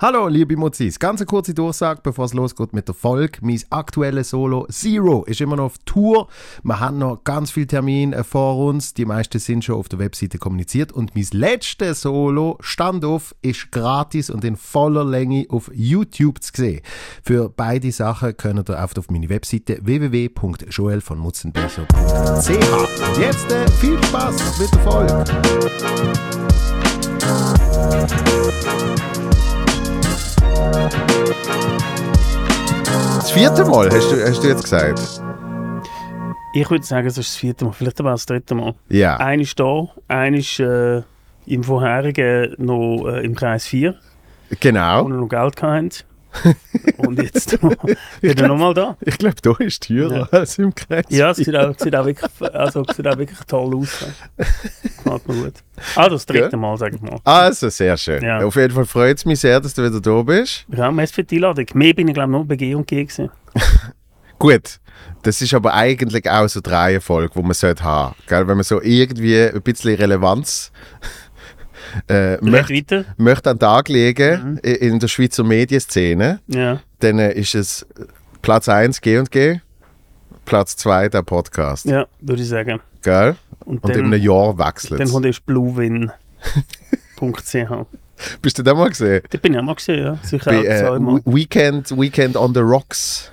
Hallo, liebe Mozis. Ganz eine kurze Durchsage, bevor es losgeht mit der Folge. Mein aktuelles Solo Zero ist immer noch auf Tour. Wir haben noch ganz viele Termine vor uns. Die meisten sind schon auf der Webseite kommuniziert. Und mein letztes Solo, Standoff, ist gratis und in voller Länge auf YouTube zu sehen. Für beide Sachen könnt ihr auf meine Webseite www.joelvonmutzenbecher.ch. Und jetzt äh, viel Spaß mit der Folge. Das vierte Mal, hast du, hast du jetzt gesagt? Ich würde sagen, es ist das vierte Mal, vielleicht aber auch das dritte Mal. Ja. Einer ist da, einer ist äh, im vorherigen noch äh, im Kreis 4, wo Genau. wir noch Geld hatten. Und jetzt noch, wieder nochmal da. Ich glaube, da ist teurer als im Kreis. Ja, es sieht auch, sieht auch, wirklich, also, sieht auch wirklich toll aus. Gefällt mir gut. Also das dritte Mal, sage ich mal. Also, sehr schön. Ja. Auf jeden Fall freut es mich sehr, dass du wieder da bist. Ja, merci für die Einladung. Mehr bin ich glaube ich nur bei G und G gewesen. Gut, das ist aber eigentlich auch so die Reihenfolge, die man sollte haben gell? Wenn man so irgendwie ein bisschen Relevanz äh, möchte, möchte an den Tag legen Mhm. in der Schweizer Medienszene, Ja. dann äh, ist es Platz 1 G und G, Platz 2 der Podcast. ja, würde ich sagen. Gell? Und, Und in dann, einem Jahr wechselt dann es. kommt erst bluewin.ch. Bist du das mal gesehen? Da bin ich auch mal gesehen, ja. Sicher Bei, auch äh, zweimal. Weekend, Weekend on the Rocks.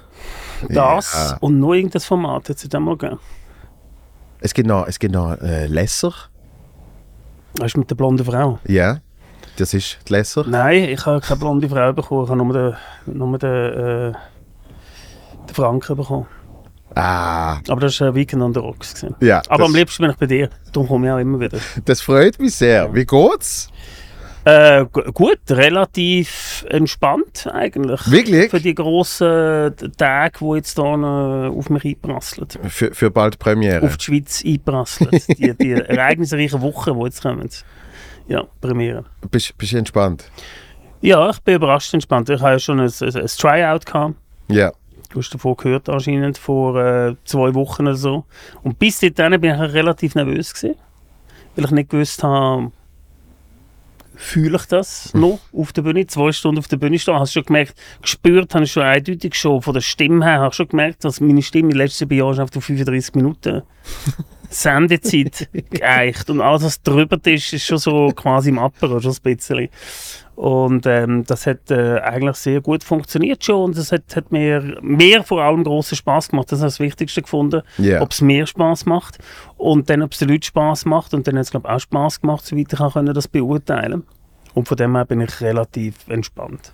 Das Ja. und noch irgendein Format hat es auch mal gegeben. Es gibt noch, es gibt noch äh, Lesser. Weißt du, mit der blonden Frau? Ja, das ist die Lesser. Nein, ich habe keine blonde Frau bekommen. Ich habe nur den, nur den, äh, den Franken bekommen. Ah, Aber das war äh, Weekend on the Rocks. Ja. Aber am liebsten bin ich bei dir. Darum komme ich auch immer wieder. das freut mich sehr. Wie geht's? Äh, gu- gut, relativ entspannt eigentlich. Wirklich? Für die grossen Tage, die jetzt hier auf mich einprasseln. Für, für bald Premiere. Auf die Schweiz einprasseln. die, die ereignisreichen Wochen, die jetzt kommen. Ja, Premiere. Bist, bist du entspannt? Ja, ich bin überrascht entspannt. Ich habe ja schon ein, ein, ein Tryout gehabt. Ja. Du hast davon gehört anscheinend, vor äh, zwei Wochen oder so. Und bis dahin bin ich relativ nervös gewesen, weil ich nicht gewusst habe, fühle ich das noch auf der Bühne, zwei Stunden auf der Bühne stehen. Hast du schon gemerkt, gespürt habe ich schon eindeutig schon, von der Stimme her, habe ich schon gemerkt, dass meine Stimme in den letzten paar Jahren auf 35 Minuten Sendezeit geeicht. Und alles, was drüber ist, ist schon so quasi im Apero, schon ein bisschen. Und ähm, das hat äh, eigentlich sehr gut funktioniert schon und es hat, hat mir, mir vor allem großen Spaß gemacht. Das ist das Wichtigste gefunden, Ja. ob es mir Spaß macht und dann, ob es den Leuten Spaß macht und dann hat es glaube ich auch Spaß gemacht, soweit ich auch das beurteilen. Und von dem her bin ich relativ entspannt.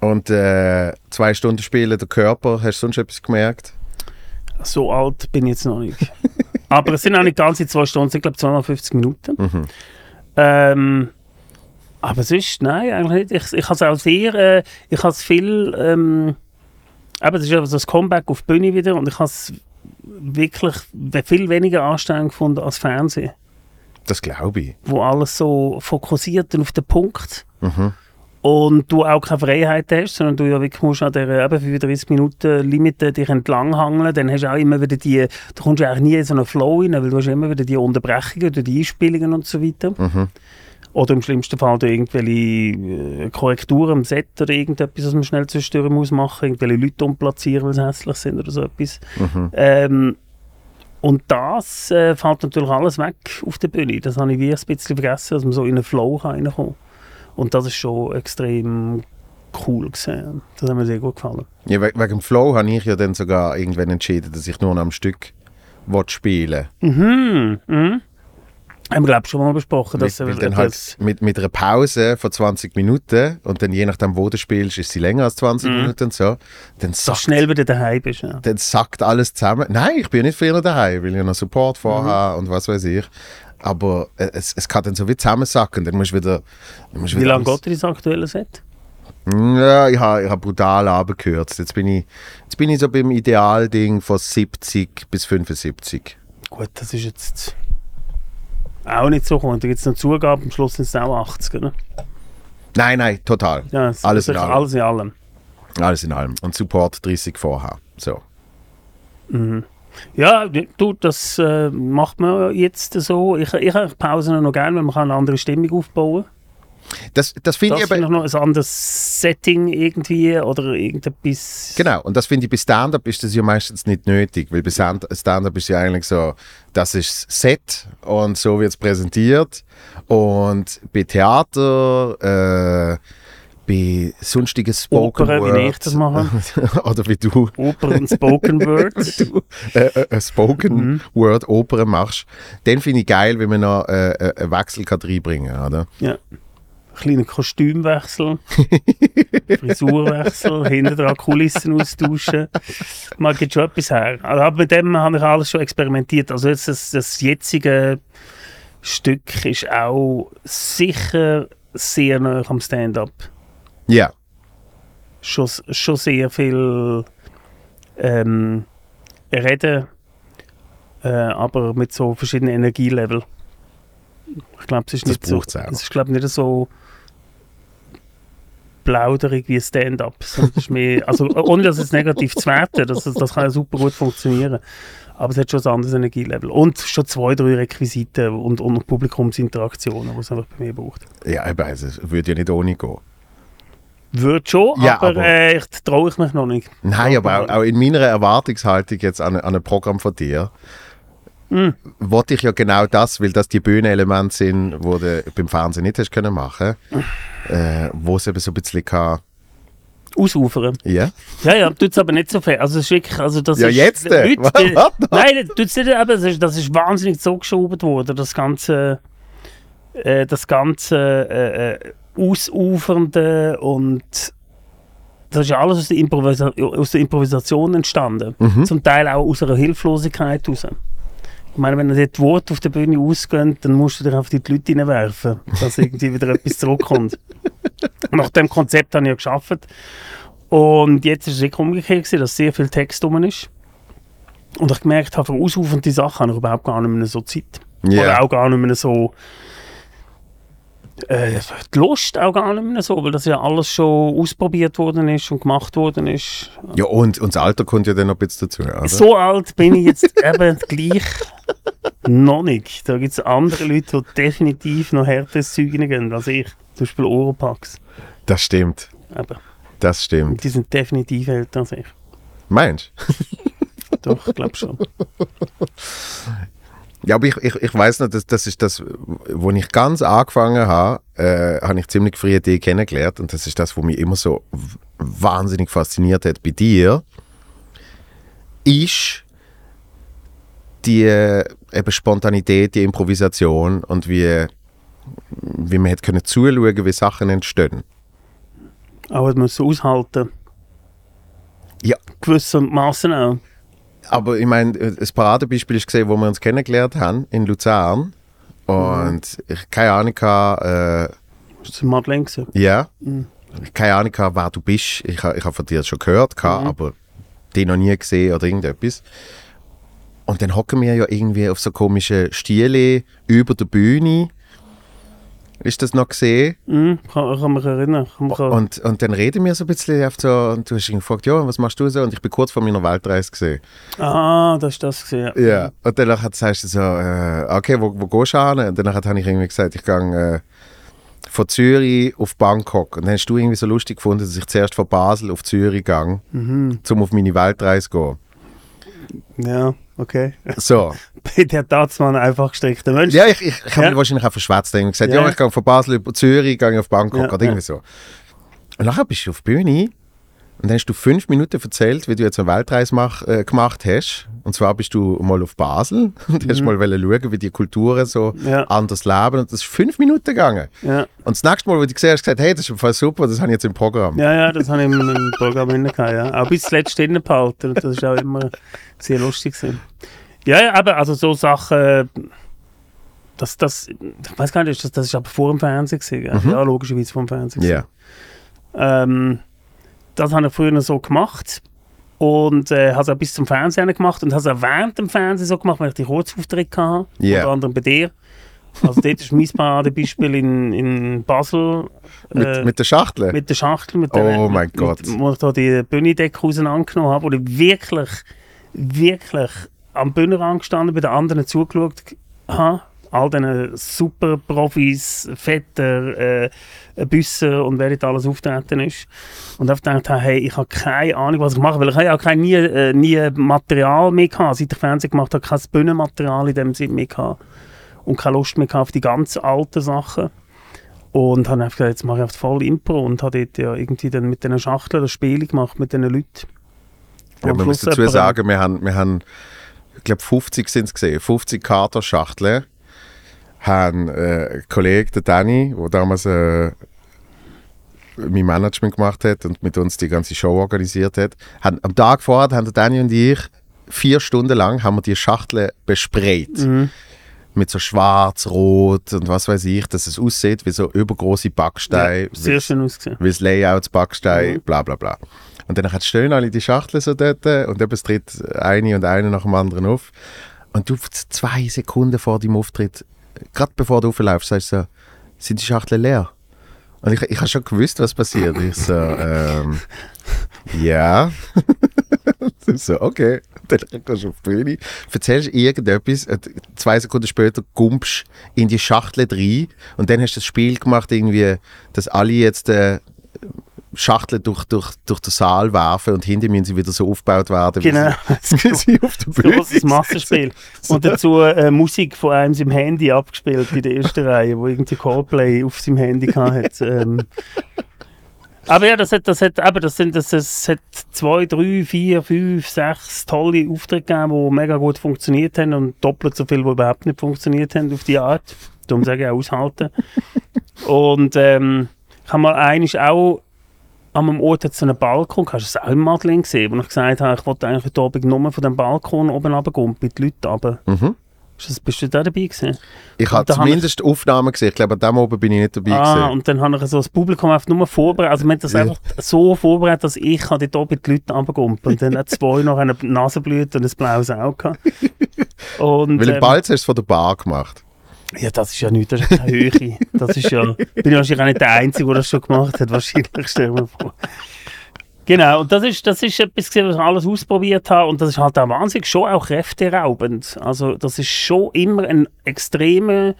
Und äh, zwei Stunden spielen, der Körper, hast du sonst etwas gemerkt? So alt bin ich jetzt noch nicht. Aber es sind auch nicht ganze zwei Stunden, glaube ich zweimal 50 Minuten. Mhm. Ähm, aber sonst, nein, eigentlich nicht. Ich, ich habe es auch sehr, äh, ich habe es viel, ähm, eben, das ist also das Comeback auf die Bühne wieder und ich habe es wirklich viel weniger anstrengend gefunden als Fernsehen, Das glaube ich. wo alles so fokussiert und auf den Punkt Mhm. und du auch keine Freiheit hast, sondern du ja wirklich musst an der eben 35 Minuten Limite dich entlanghangeln, dann hast du auch immer wieder die, du kommst ja eigentlich nie in so einen Flow rein, weil du hast immer wieder die Unterbrechungen oder die Einspielungen und so weiter. Mhm. Oder im schlimmsten Fall irgendwelche äh, Korrekturen am Set oder irgendetwas, was man schnell zwischendurch muss machen, irgendwelche Leute umplatzieren, weil sie hässlich sind oder so etwas. Mhm. Ähm, und das äh, fällt natürlich alles weg auf der Bühne. Das habe ich wie ein bisschen vergessen, dass man so in einen Flow kann reinkommen Und das ist schon extrem cool gesehen. Das hat mir sehr gut gefallen. Ja, we wegen dem Flow habe ich ja dann sogar irgendwann entschieden, dass ich nur noch am Stück will spielen Mhm. mhm. Haben wir, glaube schon mal besprochen. Dass, äh, dann halt mit, mit einer Pause von 20 Minuten und dann je nachdem, wo du spielst, ist sie länger als 20 Mhm. Minuten und so. Dann so sackt, schnell wieder daheim bist. Ja. dann sackt alles zusammen. Nein, ich bin ja nicht früher daheim, weil ich noch Support vorhabe und was weiß ich. Aber äh, es, es kann dann so wie zusammensacken. Dann musst du wieder. Dann musst du Wie wieder lange geht das aktuelle Set? Ja, ich habe ich hab brutal abgekürzt. Jetzt bin, ich, jetzt bin ich so beim Idealding von 70 bis 75. Gut, das ist jetzt auch nicht so gekommen. Da gibt es noch Zugaben, am Schluss sind es auch 80, oder? Nein, nein, total. Ja, es- Alles in allem. alles in allem. Alles in allem. Und Support 30 vorher. So. Mhm. Ja, du, das äh, macht man jetzt so. Ich, ich habe Pausen noch gerne, weil man kann eine andere Stimmung aufbauen Das, das finde ich aber... finde ich noch ein anderes Setting irgendwie oder irgendetwas. Genau, und das finde ich bei Stand-up ist das ja meistens nicht nötig, weil bei Stand- Stand-up ist ja eigentlich so, das ist das Set und so wird es präsentiert und bei Theater, äh, bei sonstigen Spoken Opern, Word wie ich das mache. oder wie du Oper und Spoken Word. du äh, äh, äh, Spoken Word Opern machst, dann finde ich geil, wenn man noch äh, äh, einen Wechsel kann reinbringen kann, oder? Ja. Kleiner Kostümwechsel, Frisurwechsel, hinter dran Kulissen austauschen. Man gibt schon etwas her. Also, aber mit dem habe ich alles schon experimentiert. Also jetzt das, das jetzige Stück ist auch sicher sehr nah am Stand-up. Ja, Schon, schon sehr viel ähm, reden, äh, aber mit so verschiedenen Energielevel. Ich glaube, es ist Das nicht so. Es ist glaube nicht so plauderig wie Stand-up. es Also ohne das jetzt negativ zu werten, das, das kann ja super gut funktionieren. Aber es hat schon ein anderes Energielevel. Und schon zwei, drei Requisiten und, und Publikumsinteraktionen, die es einfach bei mir braucht. ja, aber also, es würde ja nicht ohne gehen. Würde schon, Ja, aber, aber- äh, ich traue ich mich noch nicht. Nein, aber auch, auch in meiner Erwartungshaltung jetzt an, an ein Programm von dir, Mhm. wollte ich ja genau das, weil das die Bühnenelemente sind, wo du beim Fernsehen nicht hast können machen, äh, wo es eben so ein bisschen kann, Ausufern. ja, Ja, ja, tut es aber nicht so viel. Also es ist wirklich, also das Ja, ist... jetzt, Leute, die, nein, tut es nicht, aber das ist, das ist wahnsinnig zugeschoben worden, das ganze, äh, das ganze äh, äh, Ausufernde und das ist ja alles aus der, Improvisa aus der Improvisation entstanden. Mhm. Zum Teil auch aus einer Hilflosigkeit heraus. Ich meine, wenn dir die Worte auf der Bühne ausgehen, dann musst du dich in die Leute hineinwerfen, dass irgendwie wieder etwas zurückkommt. Nach dem Konzept habe ich ja geschafft. Und jetzt ist es wirklich umgekehrt, gewesen, dass sehr viel Text rum ist. Und ich gemerkt habe, für ausufernde Sachen habe ich überhaupt gar nicht mehr so Zeit. Ja. Oder auch gar nicht mehr so. Äh, die Lust auch gar nicht mehr so, weil das ja alles schon ausprobiert worden ist und gemacht worden ist. ja und, und das Alter kommt ja dann noch ein bisschen dazu, oder? So alt bin ich jetzt eben gleich noch nicht. Da gibt es andere Leute, die definitiv noch härteres Zeug gehen als ich. Zum Beispiel Oropax. Das stimmt, Eben. das stimmt. Und die sind definitiv älter als ich. Meinst Doch, ich glaube schon. Ja, aber ich, ich, ich weiß noch, das, das ist das, wo ich ganz angefangen habe, äh, habe ich ziemlich früh dich kennengelernt und das ist das, was mich immer so wahnsinnig fasziniert hat bei dir, ist die äh, eben Spontanität, die Improvisation und wie, wie man hat können zuschauen, wie Sachen entstehen. Aber man muss aushalten. Ja. Gewissermaßen auch. Aber ich meine, das Paradebeispiel ist gesehen, wo wir uns kennengelernt haben in Luzern und ich keine Ahnung hatte, äh, Das Madeleine. gewesen. Ja. Mhm. Keine Ahnung, gehabt, wer du bist. Ich, ich habe von dir schon gehört, gehabt, Mhm. aber dich noch nie gesehen oder irgendetwas. Und dann hocken wir ja irgendwie auf so komische Stiele über der Bühne. Ist das noch gesehen? Mhm, kann, kann mich erinnern. Kann mich Und, und dann reden wir so ein bisschen so, und du hast ihn gefragt, ja, was machst du so? Und ich bin kurz vor meiner Weltreise gesehen. ah, das ist das gesehen. Ja. Und dann hat- sagst du so, äh, okay, wo, wo gehst du hin? Und dann habe ich irgendwie gesagt, ich gehe äh, von Zürich auf Bangkok. Und dann hast du irgendwie so lustig gefunden, dass ich zuerst von Basel auf Zürich gehe, Mhm. um auf meine Weltreise zu gehen. Ja, okay. So. Bin der Tatsmann einfach gestrickter Mensch. Ja, ich, ich, ich habe Ja. mich wahrscheinlich auch verschwätzt. Ich habe gesagt, Ja. ja. ich gehe von Basel über Zürich, gehe auf Bangkok Ja, oder irgendwie so. Und nachher bist du auf die Bühne und dann hast du fünf Minuten erzählt, wie du jetzt eine Weltreise mach, äh, gemacht hast. Und zwar bist du mal auf Basel und hast mal wollen schauen, wie die Kulturen so Mhm. Ja. anders leben. Und das ist fünf Minuten gegangen. Ja, Und das nächste Mal, wo du gesehen hast, hast gesagt, hey, das ist Fall super, das habe ich jetzt im Programm. ja, ja das habe ich im, im Programm drin gehabt, ja. Auch bis zuletzt drin behalten. Und das ist auch immer sehr lustig. Gewesen. Ja, ja, aber also so Sachen. Das, das, ich weiß gar nicht, das, das ist aber vor dem Fernsehen gewesen. Mhm. Ja, logischerweise vor dem Fernsehen. Ja. gewesen. Ähm, das habe ich früher so gemacht. Und äh, habe es auch bis zum Fernsehen gemacht. Und habe es auch während dem Fernsehen so gemacht, weil ich die Kurzauftritte hatte. Ja. Unter anderem bei dir. Also dort ist mein Paradebeispiel in, in Basel. Mit, äh, mit der Schachtel? mit der Schachtel, mit Oh der, mein mit, Gott. Mit, wo ich da die Bühnendecke auseinandergenommen habe, wo ich wirklich, wirklich am Bühnenrand gestanden bei den anderen zugeschaut habe all diesen super Profis, Vetter, äh, Büsser und wer nicht alles auftreten ist. Und ich gedacht, hey, ich habe keine Ahnung, was ich mache, weil ich habe ja auch kein, nie, äh, nie Material mehr gehabt. Seit ich Fernsehen gemacht habe, kein Bühnenmaterial in dem Sinne mehr gehabt. Und keine Lust mehr gehabt auf die ganz alten Sachen. Und habe einfach gesagt, jetzt mache ich einfach voll Impro und habe dort ja irgendwie dann mit diesen Schachteln das Spiel gemacht mit diesen Leuten. Ja, man muss dazu sagen, wir haben, wir haben ich glaube 50 sind es gesehen, 50 Katerschachteln haben äh, ein Kollege, der Danny, der damals äh, mein Management gemacht hat und mit uns die ganze Show organisiert hat, haben, am Tag vorher haben der Danny und ich vier Stunden lang haben wir die Schachteln besprayt. Mhm. Mit so schwarz, rot und was weiß ich, dass es aussieht wie so übergroße Backsteine. Ja, sehr schön ausgesehen. Wie das Layout, Backstein, mhm. bla bla bla. Und dann stehen alle die Schachteln so dort und eben tritt eine und eine nach dem anderen auf. Und du zwei Sekunden vor dem Auftritt, gerade bevor du aufläufst, sagst du so, sind die Schachteln leer? Und ich, ich habe schon gewusst, was passiert. Ich so, ähm, ja. so, okay. Dann gehst du auf die Bühne, erzählst irgendetwas, zwei Sekunden später gumpst in die Schachtel rein und dann hast du das Spiel gemacht, irgendwie, dass alle jetzt äh, Schachteln durch, durch, durch den Saal werfen und hinter müssen sie wieder so aufgebaut werden, genau. wie sie, auf der Bühne Großes Massenspiel. Und dazu äh, Musik von einem im Handy abgespielt in der ersten Reihe, wo irgendwie Coldplay auf seinem Handy hatte. Ähm. Aber ja, das hat, das hat, aber das sind, das, das hat zwei, drei, vier, fünf, sechs tolle Auftritte gegeben, die mega gut funktioniert haben und doppelt so viel, die überhaupt nicht funktioniert haben auf die Art. Darum sage ich auch aushalten. und ähm, ich habe mal eigentlich auch an einem Ort hat so einen Balkon, hast du es auch im Madeleine gesehen, wo ich gesagt habe, ich wollte eigentlich heute Abend nur von dem Balkon oben runtergehen, mit den Leuten runter. Mhm. Bist du da dabei gewesen? Ich habe zumindest ich, Aufnahmen gesehen. Ich glaube, an dem oben bin ich nicht dabei ah, gewesen. und dann habe ich so das Publikum einfach nur vorbereitet. Also, wir haben das ja. einfach so vorbereitet, dass ich dort oben die Leute runtergehen Und dann hat zwei noch eine Nasenblüte und ein blaues Auge und, Weil im ähm, Balz hast du es von der Bar gemacht. Ja, das ist ja nichts, das ist keine Höhe. Das ist ja, bin ich wahrscheinlich auch nicht der Einzige, der das schon gemacht hat, wahrscheinlich, stell mir vor. Genau, und das ist, das ist etwas, was ich alles ausprobiert habe und das ist halt auch wahnsinnig schon auch kräfteraubend. Also das ist schon immer ein extremer,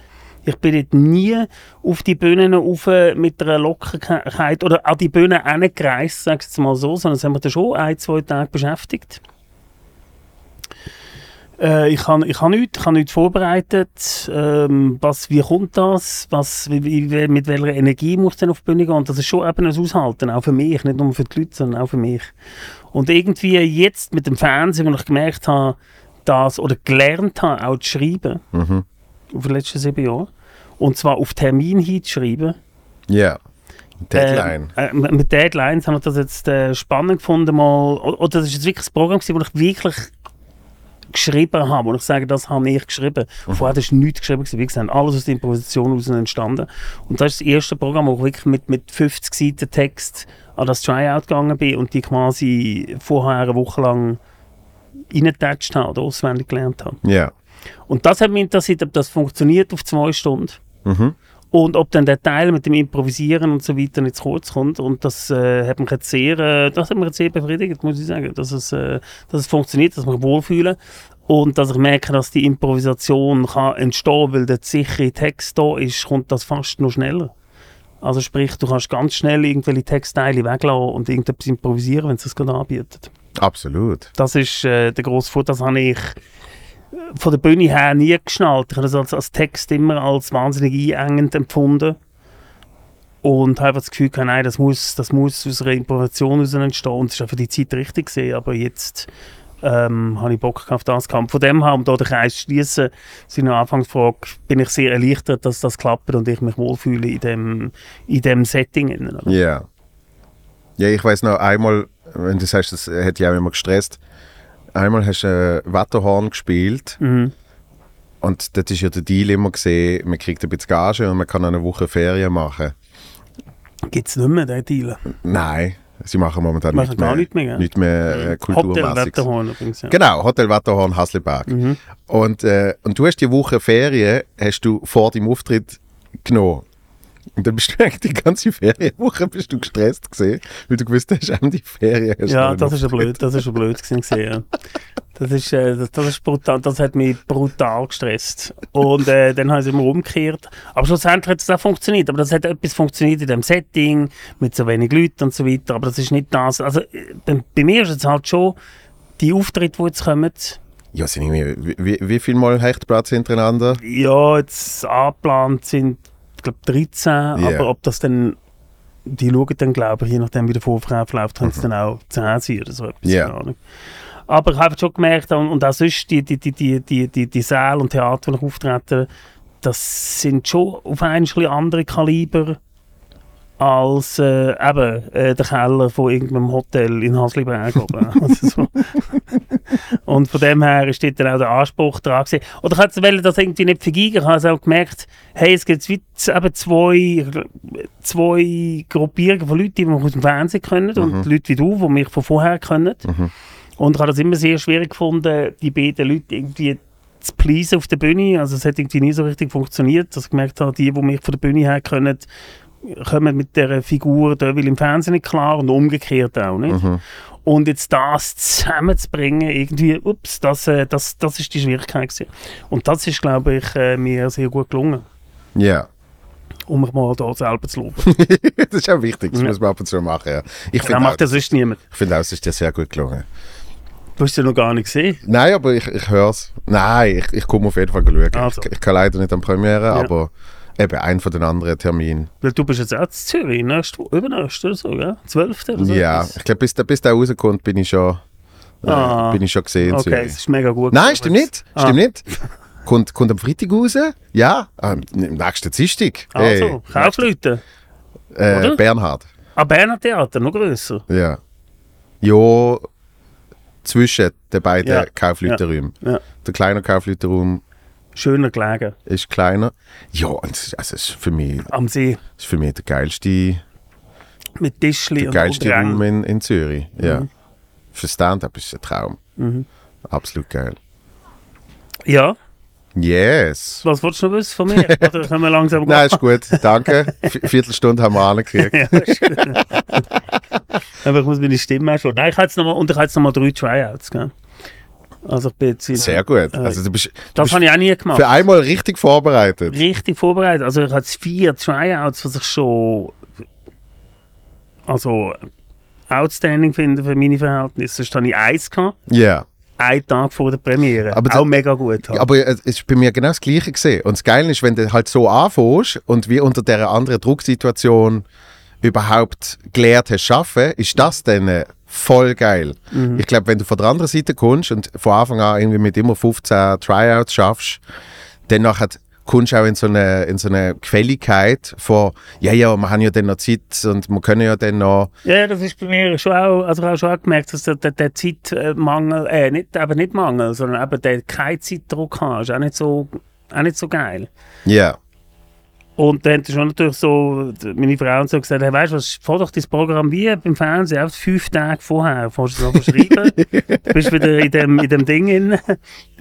ich bin jetzt nie auf die Bühnen rauf mit einer Lockerkeit oder an die Bühne gereist, sag ich jetzt mal so, sondern es haben wir da schon ein, zwei Tage beschäftigt. Äh, ich habe ich hab nichts, ich hab nichts vorbereitet. Ähm, was, wie kommt das? Was, wie, wie, mit welcher Energie muss denn auf die Bühne gehen? Und das ist schon eben ein Aushalten, auch für mich, nicht nur für die Leute, sondern auch für mich. Und irgendwie jetzt mit dem Fernsehen, wo ich gemerkt habe, dass, oder gelernt habe, auch zu schreiben, mhm. auf die letzten sieben Jahre, und zwar auf Termin hinzuschreiben. Ja. Yeah. Deadline. Äh, äh, mit Deadlines habe ich das jetzt äh, spannend gefunden, mal, oder das ist jetzt wirklich ein Programm gewesen, wo ich wirklich geschrieben habe, und ich sage, das habe ich geschrieben. Mhm. Vorher ist nichts geschrieben, wie gesagt, alles aus der Improvisation heraus entstanden. Und das ist das erste Programm, wo ich wirklich mit, mit 50 Seiten Text an das Tryout gegangen bin und die quasi vorher eine Woche lang reingetatscht habe oder auswendig gelernt habe. Ja. Yeah. Und das hat mich interessiert, ob das funktioniert auf zwei Stunden. Mhm. Und ob dann der Teil mit dem Improvisieren und so weiter nicht zu kurz kommt. Und das äh, hat mich jetzt sehr, äh, das hat mich jetzt sehr befriedigt, muss ich sagen, dass es, äh, dass es funktioniert, dass ich mich wohlfühle. Und dass ich merke, dass die Improvisation kann entstehen, weil der sichere Text da ist, kommt das fast noch schneller. Also sprich, du kannst ganz schnell irgendwelche Textteile weglassen und irgendetwas improvisieren, wenn es das gerade anbietet. Absolut. Das ist äh, der grosse Vorteil, das habe ich von der Bühne her nie geschnallt. Ich habe das als, als Text immer als wahnsinnig einengend empfunden. Und habe das Gefühl gehabt, nein, das muss, das muss aus einer Improvisation entstehen. Und es war für die Zeit richtig gesehen. Aber jetzt ähm, habe ich Bock auf das gehabt. Von dem her, um da den Kreis zu schließen, seine Anfangsfrage, bin ich sehr erleichtert, dass das klappt und ich mich wohlfühle in dem, in dem Setting. Ja. Yeah. Ja, ich weiß noch einmal, wenn du sagst, das hätte ich auch immer gestresst, einmal hast du ein Wetterhorn gespielt. Mhm. Und das ist ja der Deal immer gesehen, man kriegt ein bisschen Gage und man kann eine Woche Ferien machen. Gibt es nicht mehr, den Deal? Nein, sie machen momentan machen nicht, mehr, nicht mehr. Nicht mehr äh, Hotel Wetterhorn übrigens, ja. Genau, Hotel Wetterhorn Hasselberg. Mhm. Und, äh, und du hast die Woche Ferien hast du vor dem Auftritt genommen. Und dann bist du eigentlich die ganze Ferienwoche bist du gestresst gesehen, weil du gewusst hast, auch die Ferien hast Ja, das ist ja blöd, das ist ja blöd gewesen, ja. Das ist, äh, das, das ist brutal, das hat mich brutal gestresst. Und äh, dann habe ich es immer umgekehrt. Aber schlussendlich hat es auch funktioniert. Aber das hat etwas funktioniert in dem Setting, mit so wenig Leuten und so weiter. Aber das ist nicht das. Also äh, bei, bei mir ist es halt schon die Auftritte, die jetzt kommen. Ja, sind irgendwie, wie, wie, wie viel Mal Hechtplatz hintereinander? Ja, jetzt angeplant sind, glaube 13. Aber ob das dann die schauen dann, glaube ich, je nachdem, wie der Vorverkauf läuft, können es dann auch 10 sein oder so etwas. Ja. keine Ahnung. Aber ich habe schon gemerkt, und, und auch sonst die, die, die, die, die, die, die Säle und Theater, die ich auftrete, das sind schon auf ein bisschen andere Kaliber als äh, eben äh, der Keller von irgendeinem Hotel in Hasliberg also so. Und von dem her ist dort dann auch der Anspruch dran gewesen. Oder ich hätte das irgendwie nicht vergeigen. Ich habe also auch gemerkt, hey, es gibt wie z- eben zwei, zwei Gruppierungen von Leuten, die mich aus dem Fernsehen können und Leute wie du, die mich von vorher können. Und ich habe das immer sehr schwierig gefunden, die beiden Leute irgendwie zu pleasen auf der Bühne. Also es hat irgendwie nie so richtig funktioniert, dass ich gemerkt habe, die, die mich von der Bühne her können, kommen mit dieser Figur Devil im Fernsehen nicht klar und umgekehrt auch nicht. Und jetzt das zusammenzubringen, irgendwie, ups, das, äh, das, das ist die Schwierigkeit gewesen. Und das ist, glaube ich, äh, mir sehr gut gelungen, Ja. um mich mal da selber zu loben. das ist auch wichtig, das Ja. muss man ab und zu machen. Ja. Ich Das finde auch, macht ja sonst niemand. ich finde auch, es ist dir sehr gut gelungen. Du hast ja noch gar nicht gesehen. Nein, aber ich, ich höre es. Nein, ich, ich komme auf jeden Fall schauen. Also. Ich, ich kann leider nicht an Premiere, aber eben einen von den anderen Terminen. Weil du bist jetzt auch in Zürich, nächste, übernächste oder so, gell? 12. oder so? ja, ich glaube, bis, der- bis der rauskommt, bin ich schon, äh, Ah. bin ich schon gesehen. Okay, Zürich. es ist mega gut. Nein, stimmt nicht. Ah. Stimmt nicht. Kommt, kommt am Freitag raus? Ja, am nächsten Dienstag. Also, Kaufleute. äh? Bernhard. Ah, Berner Theater, noch grösser. Ja. Ja, zwischen den beiden Ja. Kaufleutenräumen. Ja. Der kleine Kaufleutenraum Schöner gelegen. ist kleiner. Ja, und es- also es ist für mich, Am See. ist für mich der geilste, Mit Tischli der und geilste und Rängen. Raum in, in Zürich. Ja. Mhm. Für Stand-up ist es ein Traum. Absolut geil. Ja, Yes. was wolltest du noch wissen von mir? Oder können wir langsam Nein, ist gut. Danke. Viertelstunde haben wir angekriegt. ja, ist gut. Aber ich muss meine Stimme auch schon. Nein, ich habe jetzt noch mal, und ich habe jetzt noch mal drei Tryouts, gell? Also ich bin jetzt in, Sehr gut. Äh, Also du bist, Das habe ich auch nie gemacht. für einmal richtig vorbereitet. richtig vorbereitet. Also ich jetzt vier Tryouts, was ich schon also outstanding finde für meine Verhältnisse. Sonst habe ich eins gehabt, Ja. einen Tag vor der Premiere. Aber auch mega gut. halt. Aber es ist bei mir genau das Gleiche gesehen. Und das Geile ist, wenn du halt so anfängst und wie unter dieser anderen Drucksituation überhaupt gelernt hast zu arbeiten, ist das dann voll geil. Ich glaube, wenn du von der anderen Seite kommst und von Anfang an irgendwie mit immer 15 Tryouts schaffst, dann nachher kommst du auch in so eine, in so eine Gefälligkeit von, ja, ja, wir haben ja dann noch Zeit und wir können ja dann noch, Ja, das ist bei mir schon auch, also ich habe schon auch gemerkt, dass der, der, der Zeitmangel, äh, nicht, eben nicht Mangel, sondern eben der keinen Zeitdruck hat, ist auch nicht so, auch nicht so geil. ja, Und dann hat schon natürlich so, meine Frau und so gesagt, hey, weißt du was, fahr doch das Programm wie beim Fernsehen, auch fünf Tage vorher, fährst du es einfach schreiben, bist wieder in dem, in dem Ding in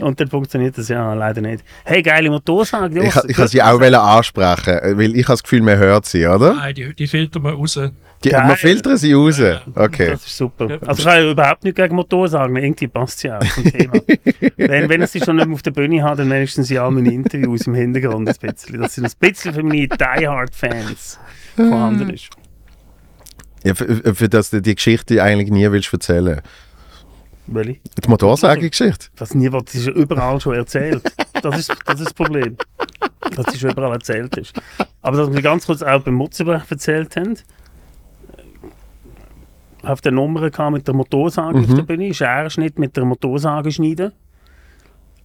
und dann funktioniert das ja leider nicht. Hey, geile Motorsage, ich, ha- ich kann sie auch ansprechen, weil ich habe das Gefühl, man hört sie, oder? Nein, die, die filtern wir raus. Die, Geil. man filtern sie raus. Okay. Das ist super. Also ich habe ja überhaupt nicht gegen Motorsagen, irgendwie passt sie auch zum Thema. wenn, wenn ich sie schon nicht mehr auf der Bühne habe, dann wenigstens ja auch meine Interviews im Hintergrund ein bisschen. Dass sie ein bisschen für meine Die-Hard-Fans vorhanden ist. Ja, für, für das du die Geschichte eigentlich nie willst erzählen. Welche? Die Motorsäge-Geschichte. Das nie, was ist überall schon erzählt. Das ist das, ist das Problem. Dass sie schon überall erzählt ist. Aber dass wir ganz kurz auch beim Mutzenberg erzählt haben, auf der Nummer kam mit der Motorsage auf der Bühne, Scherenschnitt mit der Motorsage schneiden.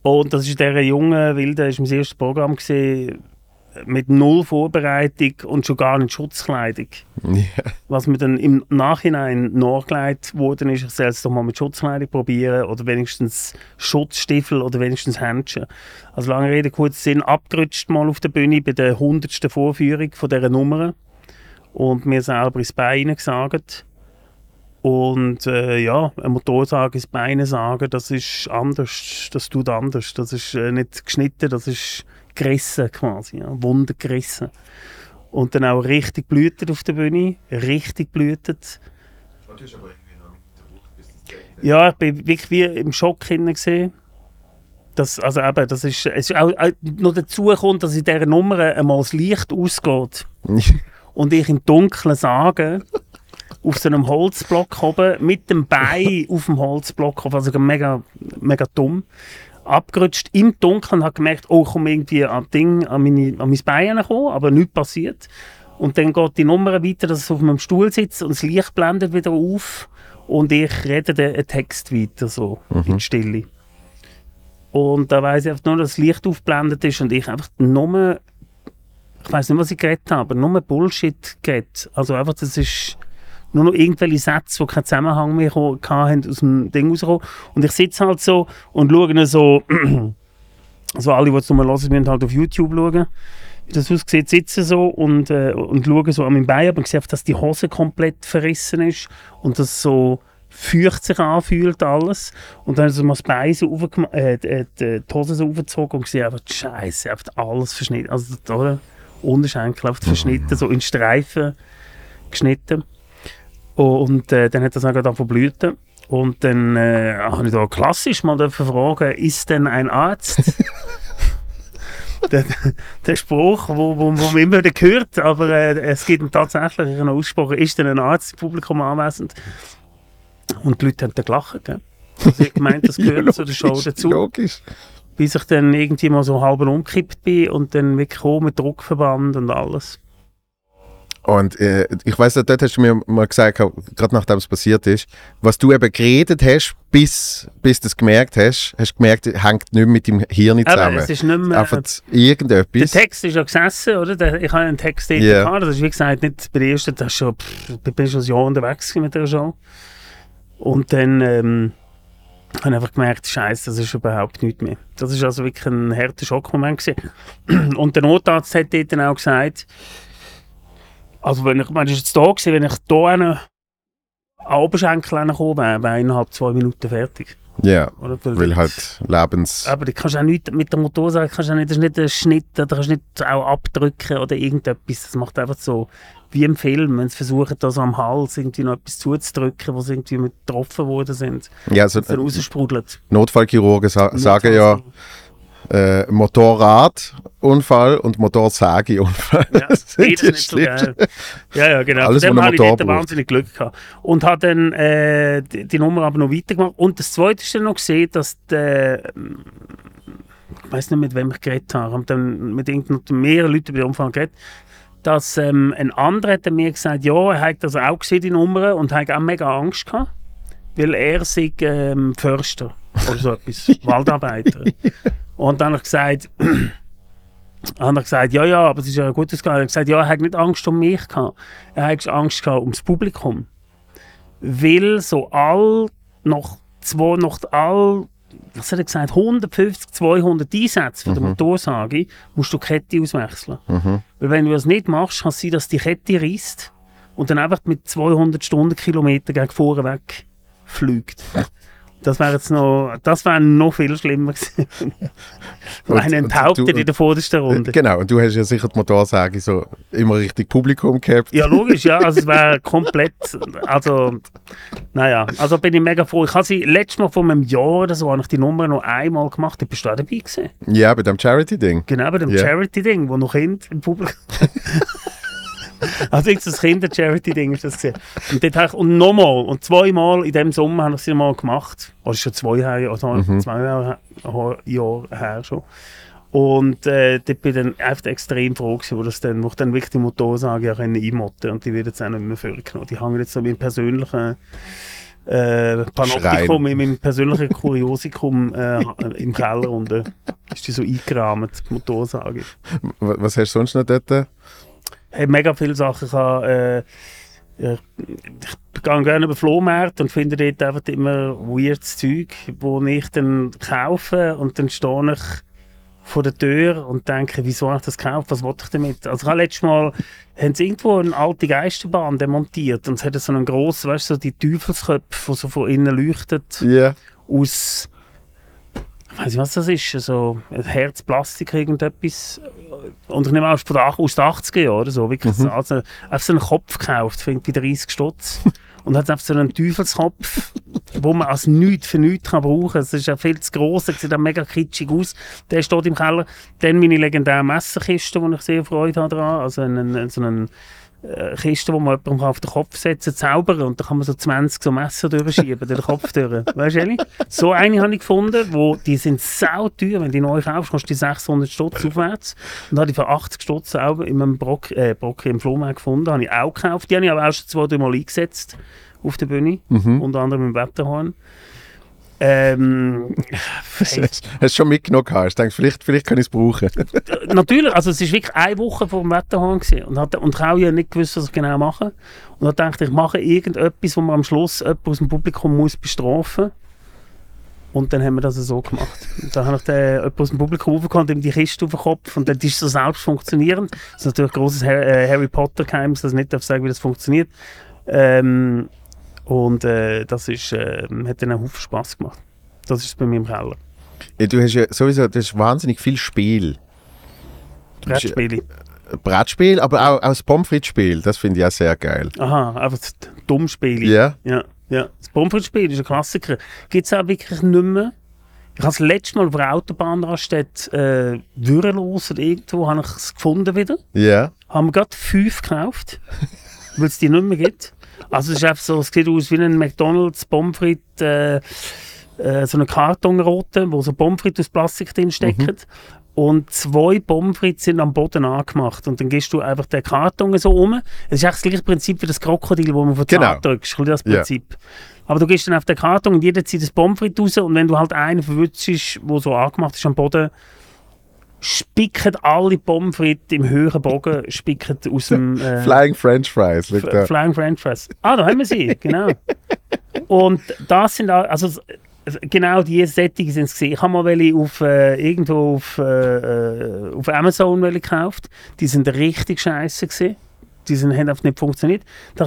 Und das ist der junge Wilde, ist mein erstes Programm gesehen mit null Vorbereitung und schon gar nicht Schutzkleidung. Ja. Was mir dann im Nachhinein nachgelegt worden ist, ich soll es doch mal mit Schutzkleidung probieren oder wenigstens Schutzstiefel oder wenigstens Händchen. Also lange Rede, kurz Sinn, abgerutscht mal auf der Bühne bei der hundertsten Vorführung von dieser Nummer und mir selber ins Bein gesagt. Und äh, ja, ein Motorsage ins Bein sagen, das ist anders, das tut anders. Das ist äh, nicht geschnitten, das ist gerissen quasi, ja, Wunder gerissen. Und dann auch richtig blühtet auf der Bühne. Richtig blühtet. Ja, ich bin wirklich wie im Schock gesehen. Das, also eben, das ist, es ist auch, auch noch dazu kommt, dass in dieser Nummer einmal das Licht ausgeht und ich im Dunkeln sage, auf so einem Holzblock oben, mit dem Bein auf dem Holzblock oben, also mega, mega dumm, abgerutscht im Dunkeln, habe gemerkt, oh, ich komme irgendwie an, Ding, an, meine, an mein Bein herankommen, aber nichts passiert. Und dann geht die Nummer weiter, dass ich auf meinem Stuhl sitze und das Licht blendet wieder auf und ich rede den Text weiter, so Mhm. in Stille. Und da weiss ich einfach nur, dass das Licht aufgeblendet ist und ich einfach nur, ich weiß nicht, was ich geredet habe, aber nur Bullshit geredet. Also einfach, das ist nur noch irgendwelche Sätze, die keinen Zusammenhang mehr hatten, aus dem Ding rausgekommen. Und ich sitze halt so und schaue so, also alle, die es nochmal hören, müssen halt auf YouTube schauen, wie das aussieht, sitzen so und, äh, und schauen so an meinem Bein, aber ich sehe dass die Hose komplett verrissen ist und das so feucht sich anfühlt alles. Und dann habe ich mal das Bein so äh, die, die, die Hose so aufgezogen und sehe einfach, Scheiße, alles verschnitten. Also, oder? Unterschenkel einfach verschnitten, so in Streifen geschnitten. Und äh, dann hat das auch gerade zu blüten. Und dann äh, habe ich da klassisch mal fragen, ist denn ein Arzt? der, der Spruch, wo, wo, wo man immer wieder hört, aber äh, es gibt tatsächlich einen Ausspruch, ist denn ein Arzt im Publikum anwesend? Und die Leute haben dann gelacht. Gell? Also ich gemeint, das gehört zu der Show dazu. Logisch. Bis ich dann irgendwie mal so halb umgekippt bin und dann wirklich mit Druckverband und alles. Und äh, ich weiß dort hast du mir mal gesagt, gerade nachdem es passiert ist, was du eben geredet hast, bis, bis du es gemerkt hast, hast du gemerkt, hängt nicht mit dem Hirn Aber zusammen. es ist nicht mehr... Einfach Der irgendetwas. Text ist ja gesessen, oder? Der, ich habe einen Text Ja. gehabt. Das ist wie gesagt nicht bei der ersten, das ist schon, pff, ich bin schon ein Jahr unterwegs mit der Show. Und dann ähm, habe ich einfach gemerkt, Scheiße, das ist überhaupt nichts mehr. Das ist also wirklich ein harter Schockmoment gewesen. Und der Notarzt hat dort dann auch gesagt, also wenn ich, man ist jetzt da gewesen, wenn ich da an Oberschenkel gekommen wäre, wäre innerhalb zwei Minuten fertig. Ja, Oder? weil halt Lebens... Aber du kannst auch nicht mit der Motorsäge, kannst auch nicht, das ist nicht ein Schnitt, da kannst nicht auch abdrücken oder irgendetwas. Das macht einfach so, wie im Film, wenn sie versuchen, da so am Hals irgendwie noch etwas zuzudrücken, wo sie irgendwie mit getroffen worden sind, Ja, also raussprudelt. Notfallchirurgen sa sagen ja äh, Motorradunfall und Motorsägeunfall. Ja, Das die nicht so geil. Ja, ja, genau. Alles, Von dem habe ich dort wahnsinnig Glück gehabt. Und habe dann äh, die, die Nummer aber noch weitergemacht. Und das Zweite ist dann noch gesehen, dass der, ich weiß nicht, mit wem ich geredet habe, ich habe dann mit mehreren Leuten bei dem Unfall geredet, dass ähm, ein anderer hat mir gesagt, ja, er hat das auch gesehen, die Nummer, und hat auch mega Angst gehabt, weil er sei ähm, Förster oder so etwas, Waldarbeiter. Und dann habe ich gesagt, habe ich gesagt, ja, ja, aber es ist ja ein gutes Gefühl. Er hat gesagt, ja, er hat nicht Angst um mich gehabt. Er hat Angst gehabt ums Publikum. Weil so all, nach zwei, nach all, was hat er gesagt, 150, 200 Einsätze von der Motorsage, musst du die Kette auswechseln. Mhm. Weil wenn du das nicht machst, kann es sein, dass die Kette reißt und dann einfach mit 200 Stundenkilometer gegen vorne weg fliegt. Das wäre jetzt noch, das wäre noch viel schlimmer gewesen. Einen enthauptet du- in der vordersten Runde. Genau, und du hast ja sicher die Motorsäge so immer richtig Publikum gehabt. Ja, logisch, ja. Also es wäre komplett, also, naja, also bin ich mega froh. Ich habe sie letztes Mal vor einem Jahr oder so, habe ich die Nummer noch einmal gemacht. Da bist du auch dabei gewesen. Ja, bei dem Charity-Ding. Genau, bei dem Ja. Charity-Ding, wo noch Kinder im Publikum... also ein Kinder-Charity-Ding ist das gewesen. Und, dort habe ich, und nochmal, und zweimal in dem Sommer habe ich sie mal gemacht. Oder schon zwei Jahre, also zwei Jahre, Jahre her schon. Und äh, dort bin ich dann einfach extrem froh gewesen, wo, das dann, wo ich dann wirklich die Motorsage auch einmotten und die wird jetzt auch nicht mehr vorgenommen. Die hängen jetzt so in meinem persönlichen äh, Panoptikum, Schrein. in meinem persönlichen Kuriosikum äh, im Keller und äh, ist die so eingerahmt, die Motorsage. Was hast du sonst noch dort? Hey, mega viele Sachen. Ich, habe, äh, ja, ich gehe gerne über Flohmärkte und finde dort einfach immer weirdes Zeug, wo ich dann kaufe und dann stehe ich vor der Tür und denke, wieso habe ich das gekauft, was wollte ich damit? Also ich habe letztes Mal, haben sie irgendwo eine alte Geisterbahn demontiert und es hat so einen grossen, weißt du, so die Teufelsköpfe, die so von innen leuchtet, Ja. aus, ich ich weiß nicht, was das ist, so ein Herz Plastik, irgendetwas. Und ich nehme auch von aus den 80er Jahren oder so, wirklich Mhm. also, einfach so einen Kopf gekauft, für irgendwie 30 Stutz. Und hat einfach so einen Teufelskopf, wo man als nichts für nichts kann brauchen kann. Es ist ja viel zu gross, es sieht auch mega kitschig aus. Der steht im Keller. Dann meine legendäre Messerkiste, wo ich sehr Freude habe daran. Also einen, so einen Kiste, wo man jemandem auf den Kopf setzen kann, zaubern und dann kann man so 20 so Messer durchschieben, durch den Kopf durch. Weißt du? So eine habe ich gefunden, wo, die sind sau teuer. Wenn du die neu kaufst, kostet die 600 Stutz aufwärts. Und habe ich für 80 Stutz auch in einem Brock, äh, Brock im Flohmarkt gefunden. Habe ich auch gekauft. Die habe ich aber auch schon zwei, drei Mal eingesetzt auf der Bühne. Mhm. Unter anderem im Wetterhorn. Ähm, Hast du schon mitgenommen? gehabt? Ich denke, vielleicht, vielleicht kann ich es brauchen. natürlich, also es war wirklich eine Woche vor dem Wetterhorn und, hat, und ich habe ja nicht gewusst, was ich genau mache. Und dann dachte ich, ich mache irgendetwas, wo man am Schluss jemanden aus dem Publikum muss bestrafen Und dann haben wir das so gemacht. Und dann habe ich den jemanden aus dem Publikum aufgekommen, ihm die Kiste auf den Kopf und dann ist so selbst funktionierend. Das ist natürlich ein grosses äh, Harry Potter Geheimnis, dass ich nicht darf sagen, wie das funktioniert. Ähm, und äh, das ist, äh, hat dann einen Haufen Spass gemacht. Das ist bei mir im Keller. Ja, Du hast ja sowieso du hast wahnsinnig viel Spiel. Brettspiele. Brettspiel, aber auch, auch das Pommes frites-Spiel. Das finde ich auch sehr geil. Aha, einfach das Dummspiele. Ja? Ja, ja. Das Pommes-Spiel ist ein Klassiker. Gibt es auch wirklich nicht mehr. Ich habe das letzte Mal auf der Autobahnraststätte äh, Dürrenlos oder irgendwo habe ich es gefunden wieder. Ja. Haben wir gerade fünf gekauft, weil es die nicht mehr gibt. Also es ist einfach so, es sieht aus wie ein McDonalds Pommes frites, äh, äh, so eine Kartonrote, wo so Pommes frites aus Plastik drin stecken. Und zwei Pommes frites sind am Boden angemacht. Und dann gehst du einfach den Karton so um. Es ist das gleiche Prinzip wie das Krokodil, wo man von Genau. Zahn drückst. Bisschen das. Prinzip. Aber du gehst dann auf den Karton und jeder zieht das Pommes frites raus. Und wenn du halt einen verwünscht, der so angemacht ist am Boden, spicken alle Pommes frites im höheren Bogen spicken aus dem... Äh, Flying French Fries. Liegt da. Flying French Fries. Ah, da haben wir sie, genau. Und das sind also genau diese Sättige sind es gewesen. Ich habe mal welche auf, äh, irgendwo auf, äh, äh, auf Amazon welche gekauft. Die sind richtig scheiße gewesen. Die sind, haben einfach nicht funktioniert.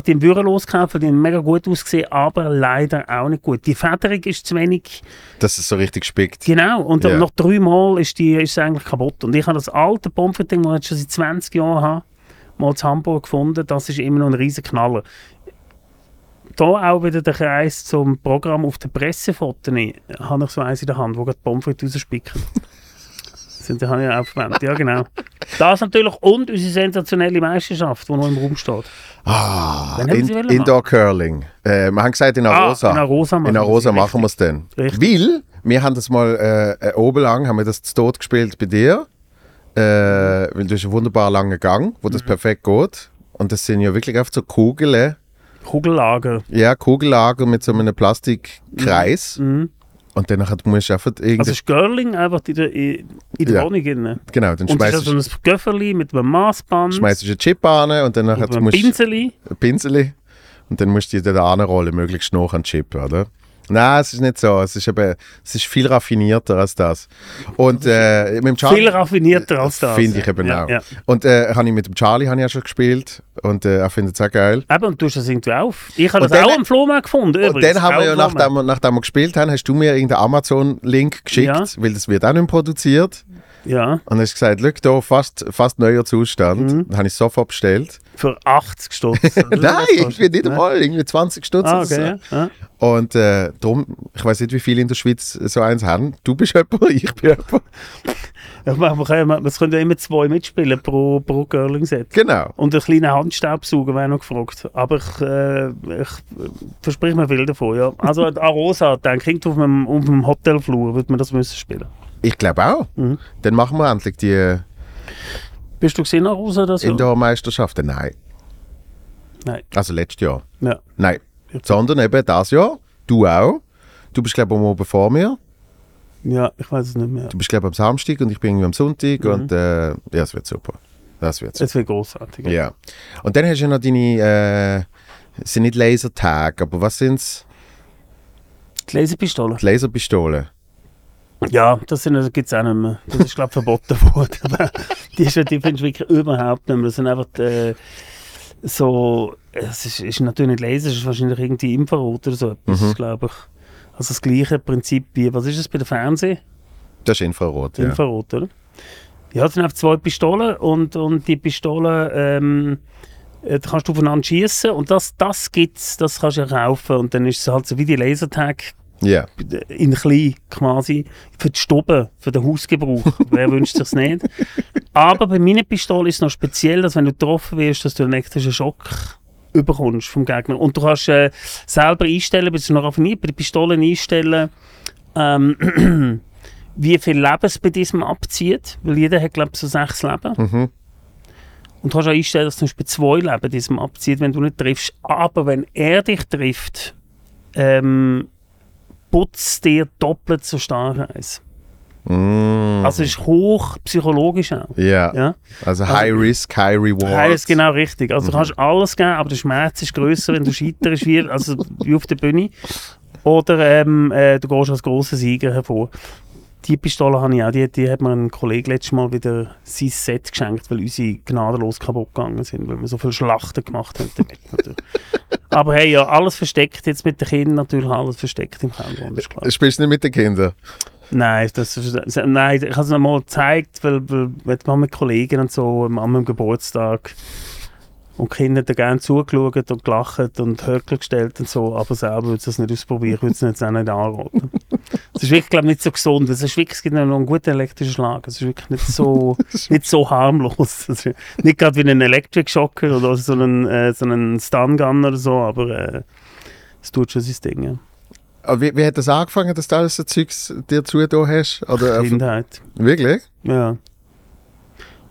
Im Büro losgekauft, die haben mega gut ausgesehen, aber leider auch nicht gut. Die Federung ist zu wenig Dass es so richtig spickt. Genau, und Ja. nach drei Mal ist, die, ist es eigentlich kaputt. Und ich habe das alte Pommes frites-Ding, das ich schon seit 20 Jahren habe, mal in Hamburg gefunden. Das ist immer noch ein riesen Knaller. Da auch wieder der Kreis zum Programm auf der Pressefotos. Habe ich so eins in der Hand, wo gerade Pommes frites rausspicken. Sind, die habe ich auch verwendet. Ja, genau. Das natürlich und unsere sensationelle Meisterschaft, die noch im Raum steht. Ah, in, Indoor Curling. Äh, wir haben gesagt, in Arosa. Ah, in Arosa machen in wir Arosa machen wir es dann. Richtig. Weil, wir haben das mal äh, äh, oben lang, haben wir das zu Tod gespielt bei dir. Äh, weil du hast einen wunderbar langen Gang, wo Mhm. das perfekt geht. Und das sind ja wirklich einfach so Kugeln. Kugellager. Ja, Kugellager mit so einem Plastikkreis. Mhm. Und dann musst du einfach irgendwie. Also ist Girling einfach in der, in der Ja. Wohnung drin. genau, dann Und es ist schmeißt also du ein Göfferli mit einem Maßband, schmeißt du einen Chip an und dann und musst du Pinseli. ein Pinsel und dann musst du dir da anrollen, möglichst noch an den Chip, oder? Nein, es ist nicht so. Es ist, eben, es ist viel raffinierter als das. Und äh, mit dem Charlie... Viel raffinierter als das. Finde ich eben ja, auch. Ja. Und äh, habe ich mit dem Charlie habe ich ja schon gespielt und äh, er findet es auch geil. Eben, und du hast das irgendwie auf. Ich habe das dann- auch am Flohmarkt gefunden. Und übrigens. dann haben Auch wir ja, nachdem, wir- nachdem wir gespielt haben, hast du mir irgendeinen Amazon-Link geschickt, Ja. weil das wird auch nicht produziert. Ja, Und hast du gesagt, schau da, fast, fast neuer Zustand. Mhm. Dann habe ich sofort bestellt. für 80 Stutz. Nein, irgendwie nicht einmal, irgendwie 20 Stutz Ah, oder so. okay. Ja. Und äh, darum, ich weiß nicht, wie viele in der Schweiz so eins haben. Du bist jemand, ich bin jemand. Ja, es können ja immer zwei mitspielen pro, pro Girling-Set. Genau. Und einen kleinen Handstaubsauger wäre noch gefragt. Aber ich, äh, ich verspreche mir viel davon. Ja. Also Arosa, denke ich, auf dem, auf dem Hotelflur würde man das müssen spielen. Ich glaube auch. Mhm. Dann machen wir endlich die Bist du gesehen, Arosa? Das ja? Indoor-Meisterschaften. Nein. Nein. Also letztes Jahr. Ja. Nein. Sondern eben das Jahr. Du auch. Du bist, glaube ich, am oben vor mir. ja, ich weiß es nicht mehr. Du bist, glaube ich, am Samstag und ich bin irgendwie am Sonntag. Mhm. Und äh, ja, es wird super. Das wird super. Es wäre großartig. Ja. Und dann hast du ja noch deine, äh, sind nicht Lasertag, aber was sind es? Die Laserpistole? Die Laserpistolen. Ja, das, sind- das gibt es auch nicht mehr. Das ist, glaube ich, verboten worden. Aber die, ist, die findest du wirklich überhaupt nicht mehr. Das sind einfach äh, so, es ist, ist natürlich nicht Laser, es ist wahrscheinlich irgendwie Infrarot oder so etwas, Mhm. glaube ich. Also das gleiche Prinzip wie, was ist es bei der Fernseh? Das ist Infrarot, ja. Infrarot, oder? Ja, es sind einfach zwei Pistolen und, und die Pistolen ähm, äh, da kannst du aufeinander schießen und das, das gibt's, das kannst du ja kaufen und dann ist es halt so wie die Lasertag Ja. in klein quasi für die Stube, für den Hausgebrauch. Wer wünscht sich's nicht? Aber bei meiner Pistole ist es noch speziell, dass wenn du getroffen wirst, dass du einen elektrischen Schock überkommst vom Gegner. Und du kannst äh, selber einstellen, bist du noch raffiniert, bei den Pistolen einstellen, ähm, wie viel Leben es bei diesem abzieht. Weil jeder hat, glaube ich, so sechs Leben. Mhm. Und du kannst auch einstellen, dass zum Beispiel zwei Leben diesem abzieht, wenn du nicht triffst. Aber wenn er dich trifft, ähm, putzt dir doppelt so stark eins. Mm. Also es ist hoch psychologisch auch. ja. Ja? Also High Risk, High Reward. Ja, ist genau richtig. Also du kannst alles geben, aber der Schmerz ist grösser, wenn du scheiterst, wie, also wie auf der Bühne. Oder ähm, äh, du gehst als grosser Sieger hervor. Die Pistole habe ich auch, die, die hat mir ein Kollege letztes Mal wieder sein Set geschenkt, weil unsere gnadenlos kaputt gegangen sind, weil wir so viele Schlachten gemacht haben. Aber hey, ja, alles versteckt, jetzt mit den Kindern natürlich alles versteckt im Keller, klar. Spielst du nicht mit den Kindern? Nein, das, nein, ich habe es noch mal gezeigt, weil, weil wir mit Kollegen und so am am Geburtstag und Kinder haben gerne zugeschaut und gelacht und Höckel gestellt und so, aber selber würde ich das nicht ausprobieren, ich würde es jetzt auch nicht anraten. Es ist wirklich, glaube ich, nicht so gesund. Es ist wirklich, es gibt noch einen guten elektrischen Schlag. Es ist wirklich nicht so, nicht so harmlos. Nicht gerade wie ein Electric Shocker oder so einen, äh, so einen Stun Gun oder so, aber äh, es tut schon sein Ding. Ja. Aber wie, wie hat das angefangen, dass du alles so Zeugs dir zugetan hast? Oder, Kindheit. wirklich? Ja.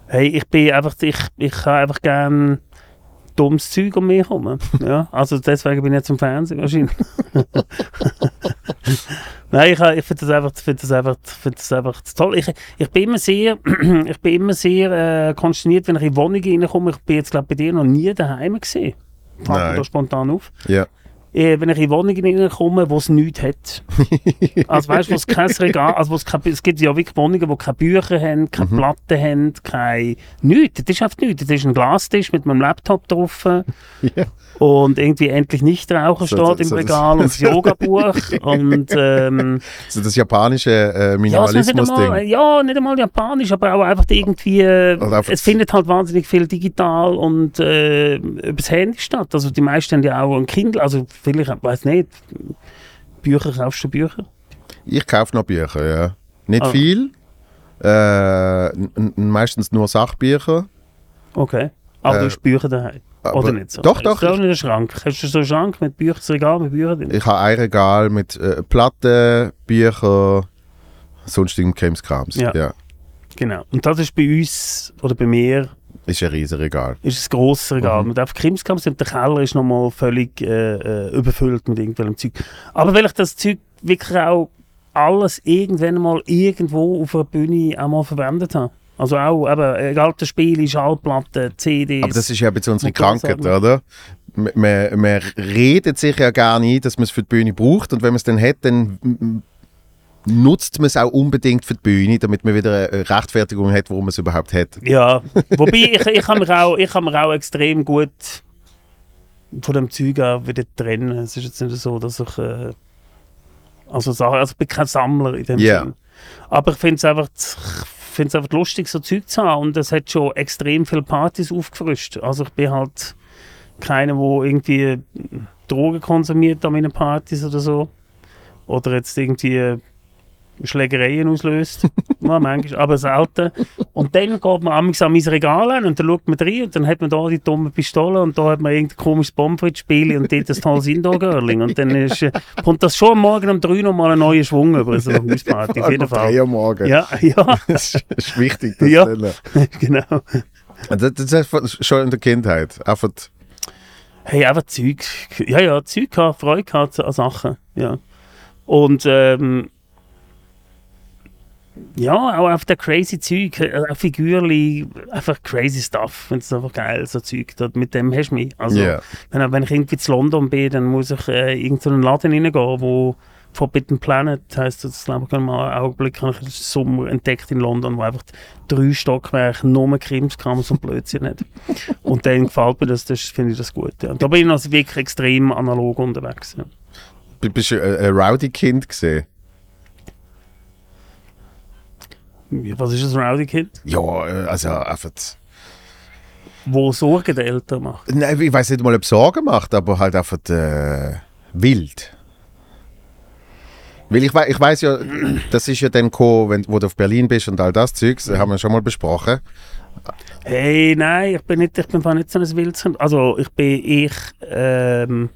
Hey, ich bin einfach, ich, ich habe einfach gern dummes Zeug um mich herum. Ja, also deswegen bin ich jetzt im Fernsehen wahrscheinlich. Nein, ich, ich finde das einfach, finde das einfach, finde das einfach toll. Ich, ich bin immer sehr, ich bin immer sehr äh, konsterniert, wenn ich in Wohnungen reinkomme. Ich bin jetzt glaube bei dir noch nie daheim gesehen. Fällt mir da spontan auf Ja. Äh, wenn ich in Wohnungen reinkomme, wo es nichts hat. also weißt du, wo es kein Regal, also wo kein, es gibt ja wirklich Wohnungen, die keine Bücher haben, keine Platten haben, kein nichts. Das ist einfach nichts. Das ist ein Glastisch mit meinem Laptop drauf Ja. und irgendwie endlich nicht rauchen So- steht so- im so das- Regal und das Yoga-Buch und ähm, So das japanische äh, ja, Minimalismus-Ding. ja, nicht einmal japanisch, aber auch einfach irgendwie, einfach- es findet halt wahnsinnig viel digital und äh, übers Handy statt. Also die meisten haben ja auch ein Kindle, also vielleicht, ich weiß nicht, Bücher, kaufst du Bücher? Ich kaufe noch Bücher, ja. Nicht Ah. viel. Äh, meistens nur Sachbücher. Okay. Aber Äh, du hast Bücher daheim. Oder nicht so? Doch, Hast doch. Du auch in einem Schrank. Hast du so einen Schrank mit Büchern, ein Regal mit Büchern drin? Ich habe ein Regal mit äh, Platten, Büchern, sonstigem Krimskrams. Ja. ja. Genau. Und das ist bei uns, oder bei mir, Ist ein riesen Regal. ist ein grosses Regal. Mhm. Mit einfach Krimskrams und der Keller ist nochmal völlig äh, äh, überfüllt mit irgendwelchem Zeug. Aber weil ich das Zeug wirklich auch alles irgendwann mal irgendwo auf einer Bühne auch mal verwendet habe. Also auch eben, egal ob das Spiele, Schallplatten, CDs. Aber das ist ja ein bisschen unsere Krankheit, oder? Man, man, man redet sich ja gar nicht, dass man es für die Bühne braucht und wenn man es dann hat, dann nutzt man es auch unbedingt für die Bühne, damit man wieder eine Rechtfertigung hat, warum man es überhaupt hat. Ja, wobei ich, ich kann mich auch, ich kann auch extrem gut von dem Zeug auch wieder trennen. Es ist jetzt nicht so, dass ich äh, also, Sachen- also ich bin kein Sammler in dem Ja. Sinn. Aber ich finde es einfach, ich find's einfach lustig, so Zeug zu haben und es hat schon extrem viele Partys aufgefrischt. Also ich bin halt keiner, der irgendwie Drogen konsumiert an meinen Partys oder so. Oder jetzt irgendwie Schlägereien auslöst. ja, manchmal, aber selten. Und dann geht man amigs an mein Regal an und dann schaut man rein und dann hat man da die dumme Pistole und da hat man irgendein komisches Pomfrit-Spiel und dort ein tolles Indoor-Girling. Und dann ist, äh, kommt das schon am Morgen um drei noch mal einen neuen Schwung über so eine Hausparty, auf jeden Fall. am Morgen. Ja, ja, Das ist- wichtig, das Ja. genau. Das, das ist schon in der Kindheit. Einfach, Hey, einfach Zeug. Ja, ja, Zeug gehabt, Freude gehabt an Sachen. Ja. Und ähm, ja, auch auf der crazy Zeug, äh, Figürli, einfach crazy stuff. Ich finde es einfach geil, so Zeug. Da, mit dem hast du mich. Also, Ja. wenn, wenn ich irgendwie zu London bin, dann muss ich äh, in irgendeinen Laden reingehen, wo Forbidden Planet heisst das, glaube ich, mal einen Augenblick habe ich im Sommer entdeckt in London, wo einfach drei Stockwerke nur Krimskrams und Blödsinn hat. Und dann gefällt mir das, das finde ich das gut. Ja. Da bin ich also wirklich extrem analog unterwegs. Ja. Bist du ein, ein Rowdy-Kind gesehen? Was ist ein Rowdy Kind? Ja, äh, also einfach... Wo Sorgen der Eltern macht. Nein, ich weiß nicht mal, ob es Sorgen macht, aber halt einfach äh, wild. Weil ich, wei- ich weiß ja, das ist ja dann gekommen, wenn wo du auf Berlin bist und all das Zeugs, das haben wir schon mal besprochen. Hey, nein, ich bin nicht, ich bin nicht so ein Wildkind. Also ich bin ich, ähm,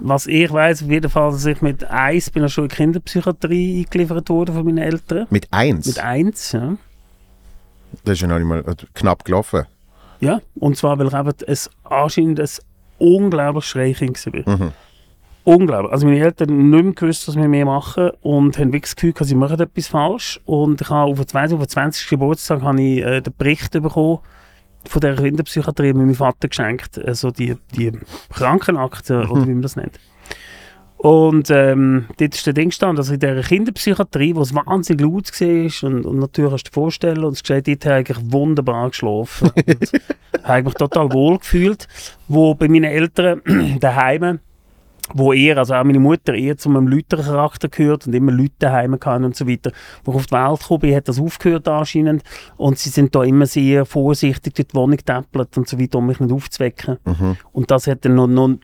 was ich weiß auf jeden Fall, dass ich mit eins bin ich schon in die Kinderpsychiatrie eingeliefert worden von meinen Eltern. Mit eins. Mit eins, ja. Das ist ja noch nicht mal äh, knapp gelaufen. Ja, und zwar, weil ich eben es anscheinend ein unglaublich Schreikind war. Mhm. Unglaublich. Also meine Eltern haben nicht mehr gewusst, was wir mehr machen und haben wirklich das Gefühl, sie machen etwas falsch. Und ich habe auf den 20. auf den 20. Geburtstag habe ich äh, den Bericht bekommen von der Kinderpsychiatrie mit meinem Vater geschenkt. Also die, die Krankenakte, oder wie man das nennt. Und ähm, dort ist der Ding gestanden, dass in dieser Kinderpsychiatrie, wo es wahnsinnig laut war, und, und natürlich kannst du dir vorstellen, und es gesagt, dort habe ich eigentlich wunderbar geschlafen. und habe ich mich total wohl gefühlt. Wo bei meinen Eltern daheim, wo er, also auch meine Mutter, eher zu einem lauteren Charakter gehört und immer Leute daheim kann und so weiter. Wo ich auf die Welt gekommen bin, hat das aufgehört anscheinend. Und sie sind da immer sehr vorsichtig durch die Wohnung getäppelt und so weiter, um mich nicht aufzuwecken. Und das hat dann noch, noch,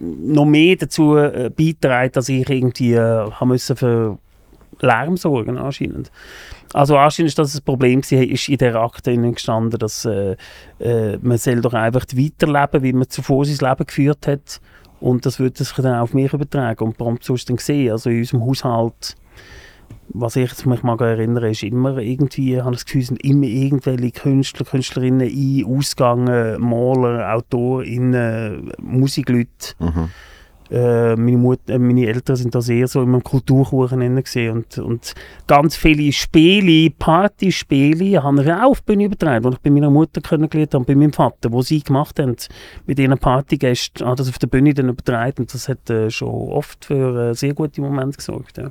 noch mehr dazu äh, beigetragen, dass ich irgendwie äh, haben müssen für Lärm sorgen anscheinend. Also anscheinend ist das ein Problem gewesen, ist in der Akte gestanden, dass äh, äh, man soll doch einfach weiterleben, wie man zuvor sein Leben geführt hat. Und das würde sich dann auf mich übertragen. Und prompt so ist es dann gesehen. Also in unserem Haushalt, was ich mich mal erinnere, ist immer irgendwie, habe das Gefühl, sind immer irgendwelche Künstler, Künstlerinnen ein, ausgegangen, Maler, AutorInnen, Musikleute. Äh, meine, Mutter, äh, meine Eltern sind da sehr so in einem Kulturkuchen gewesen und, und ganz viele Spiele, Partyspiele, haben wir auch auf Bühne übertragen, die ich bei meiner Mutter kennengelernt habe und bei meinem Vater, wo sie gemacht haben mit ihren Partygästen, haben das auf der Bühne dann übertragen und das hat äh, schon oft für äh, sehr gute Momente gesorgt. Ja.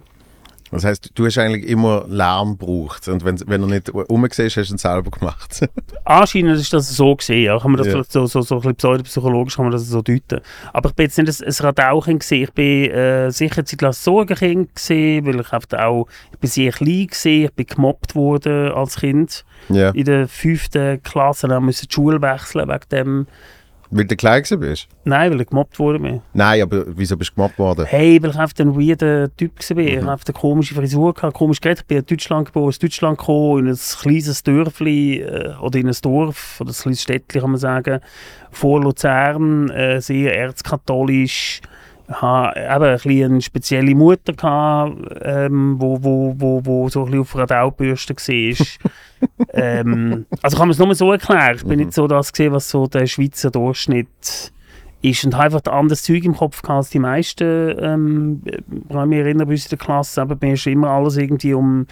Das heißt, du hast eigentlich immer Lärm gebraucht. Und wenn, wenn du nicht rumgesehen hast, hast du ihn selber gemacht. Anscheinend ist das so gesehen, ja. Kann man das Ja. so, so, so ein bisschen pseudopsychologisch kann man das so deuten. Aber ich bin jetzt nicht ein, ein Radaukind gesehen. Ich bin äh, sicher lang Sorgenkind gesehen, weil ich einfach auch, ich bin sehr klein gesehen, ich bin gemobbt worden als Kind. ja. In der fünften Klasse dann musste ich die Schule wechseln wegen dem. Weil du klein bist? Nein, weil ich gemobbt wurde. Nein, aber wieso bist du gemobbt worden? Hey, weil ich einfach ein weirder Typ war. Ich habe einfach eine komische Frisur, gehabt, komisch geredet. Ich bin in Deutschland geboren, aus Deutschland gekommen, in ein kleines Dörfli äh, oder in ein Dorf, oder ein kleines Städtchen kann man sagen, vor Luzern, äh, sehr erzkatholisch. Ich hatte eben ein bisschen eine spezielle Mutter, gehabt, ähm, wo, wo, wo, wo so ein bisschen auf einer Daubürste war. ähm, also kann man es nur so erklären. Ich bin nicht so das gesehen, was so der Schweizer Durchschnitt ist und habe einfach ein anderes Zeug im Kopf gehabt als die meisten. Ähm, ich kann mich erinnern, bei uns in der Klasse, aber mir ist immer alles irgendwie um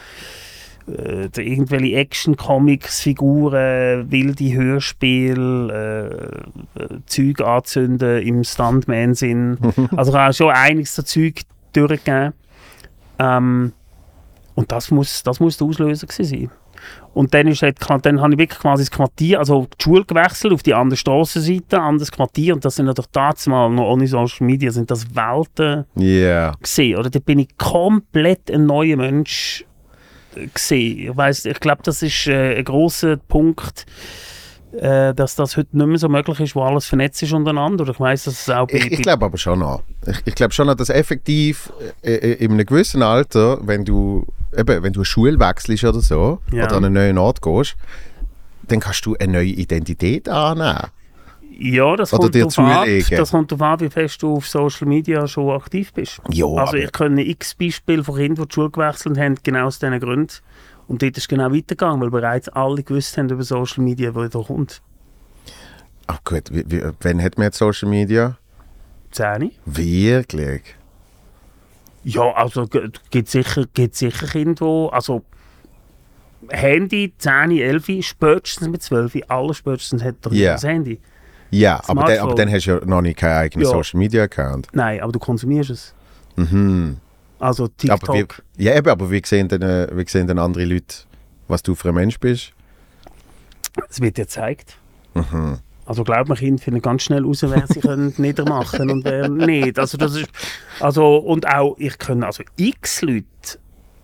äh, irgendwelche Action-Comics, Figuren, wilde Hörspiele, äh, äh, Zeug anzünden im Stuntman-Sinn. also habe schon einiges an Zeug durchgegeben. Ähm, und das muss, das muss der Auslöser sein. Und dann, ist halt, dann habe ich wirklich quasi das Quartier, also die Schule gewechselt auf die andere Strassenseite, anderes Quartier. Und das sind natürlich damals mal noch ohne Social Media, sind das Welten Ja. gesehen. Oder da bin ich komplett ein neuer Mensch gesehen. Ich weiß, ich glaube, das ist äh, ein großer Punkt, äh, dass das heute nicht mehr so möglich ist, wo alles vernetzt ist untereinander. Oder ich weiß, dass es auch bei, Ich, ich glaube aber schon noch. Ich, ich glaube schon noch, dass effektiv äh, äh, in einem gewissen Alter, wenn du, eben, wenn du eine Schule wechselst oder so, Ja. oder an einen neuen Ort gehst, dann kannst du eine neue Identität annehmen. Ja, das oder kommt, darauf an, zulegen. das kommt darauf an, wie fest du auf Social Media schon aktiv bist. Ja, Also ich kenne x Beispiele von Kindern, die die Schule gewechselt haben, genau aus diesen Gründen. Und dort ist es genau weitergegangen, weil bereits alle gewusst haben über Social Media, wo da kommt. Ach gut, wie, wie, wann hat man jetzt Social Media? Zehn. Wirklich? Ja, also gibt sicher, gibt sicher Kinder, die, also Handy 10, 11, spätestens mit 12, alle spätestens hat doch Ja. das Handy. Ja, aber dann, aber dann hast du ja noch nicht keinen eigenen Ja. Social Media Account. Nein, aber du konsumierst es. Mhm. Also Aber wie, TikTok. ja, eben, aber wie sehen, denn, äh, wie sehen denn andere Leute, was du für ein Mensch bist? Es wird dir gezeigt. Mhm. Also glaub mir, Kinder finden ganz schnell raus, wer sie können niedermachen und wer nicht. Also das ist, also und auch ich kenne also x Leute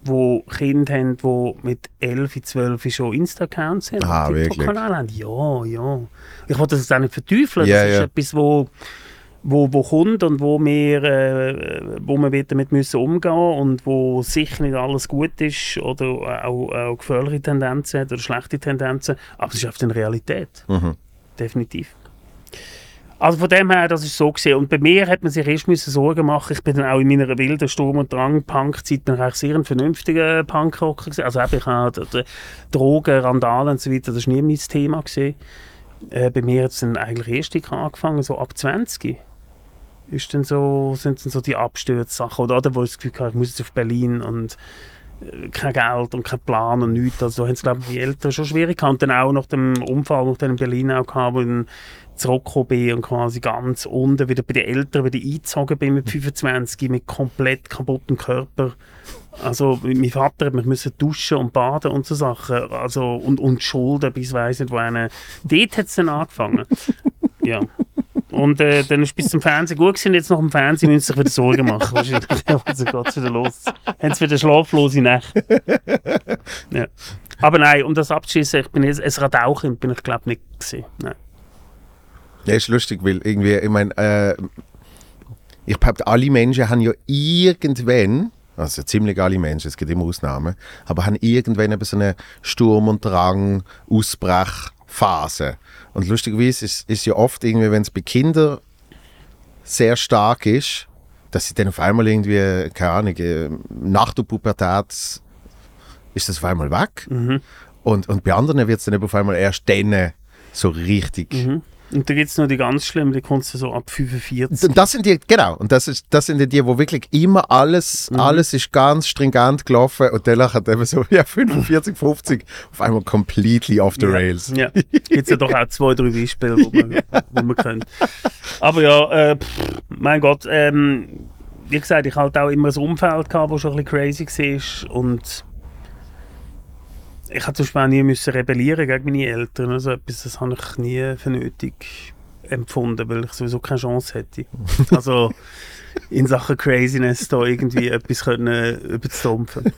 wo Kinder haben, die mit 11, 12 schon Insta-Accounts haben. Ah, wirklich? Haben. Ja, ja. Ich wollte das jetzt auch nicht verteufeln. Ja, das ist ja. etwas, wo, wo, wo kommt und wo wir, äh, wo wir damit müssen umgehen und wo sicher nicht alles gut ist oder auch, auch gefährliche Tendenzen hat oder schlechte Tendenzen. Aber es ist auf der Realität. Mhm. Definitiv. Also von dem her, das ist so gesehen. Und bei mir hat man sich erst müssen Sorgen machen. Ich bin dann auch in meiner wilden Sturm- und Drang-Punk-Zeit ich eigentlich sehr ein vernünftiger Punkrocker gewesen. Also eben, ich habe Drogen, Randalen und so weiter, das war nie mein Thema gewesen. Äh, bei mir hat es dann eigentlich erst angefangen, so ab 20 ist dann so, sind dann so die Absturzsachen. Oder, oder wo ich das Gefühl hatte, ich muss jetzt auf Berlin und äh, kein Geld und kein Plan und nichts. Also da haben es, glaube ich, die Eltern schon schwierig gehabt. Und dann auch nach dem Unfall, dann in Berlin auch hatte, wo dann zurückgekommen bin und quasi ganz unten wieder bei den Eltern wieder eingezogen bin mit 25, mit komplett kaputtem Körper. Also mein Vater hat mich müssen duschen und baden und so Sachen. Also, und, und Schulden bis weiss nicht wohin. Dort hat es dann angefangen. ja. Und äh, dann ist bis zum Fernsehen gut gewesen. Jetzt nach dem Fernsehen müssen sie sich wieder Sorgen machen. Wahrscheinlich. Also geht's wieder los. Haben sie wieder schlaflose Nächte. ja. Aber nein, um das abzuschließen, ich bin jetzt, ein Radauchen bin ich glaube nicht gewesen. Nein. Ja, ist lustig, weil irgendwie, ich meine, äh, ich behaupte, alle Menschen haben ja irgendwann, also ziemlich alle Menschen, es gibt immer Ausnahmen, aber haben irgendwann eben so eine Sturm- und Drang, Ausbrechphase. Und lustigerweise ist, ist ja oft irgendwie, wenn es bei Kindern sehr stark ist, dass sie dann auf einmal irgendwie, keine Ahnung, äh, nach der Pubertät ist das auf einmal weg. Und, und bei anderen wird es dann eben auf einmal erst dann so richtig. Und da gibt es noch die ganz schlimmen, die kommst du so ab 45. Und das sind die, genau, und das, ist, das sind die, die, wo wirklich immer alles, alles ist ganz stringent gelaufen und dann hat eben so, ja, 45, 50 auf einmal completely off the rails. Ja, gibt es ja doch auch zwei, drei Beispiele, wo man, wo man kennt. Aber ja, äh, pff, mein Gott, ähm, wie gesagt, ich hatte auch immer ein Umfeld, gehabt, das schon ein bisschen crazy war und ich hatte zum Beispiel auch nie müssen rebellieren gegen meine Eltern. Also etwas, das habe ich nie für nötig empfunden, weil ich sowieso keine Chance hätte. Also in Sachen Craziness da irgendwie etwas können überzudampfen.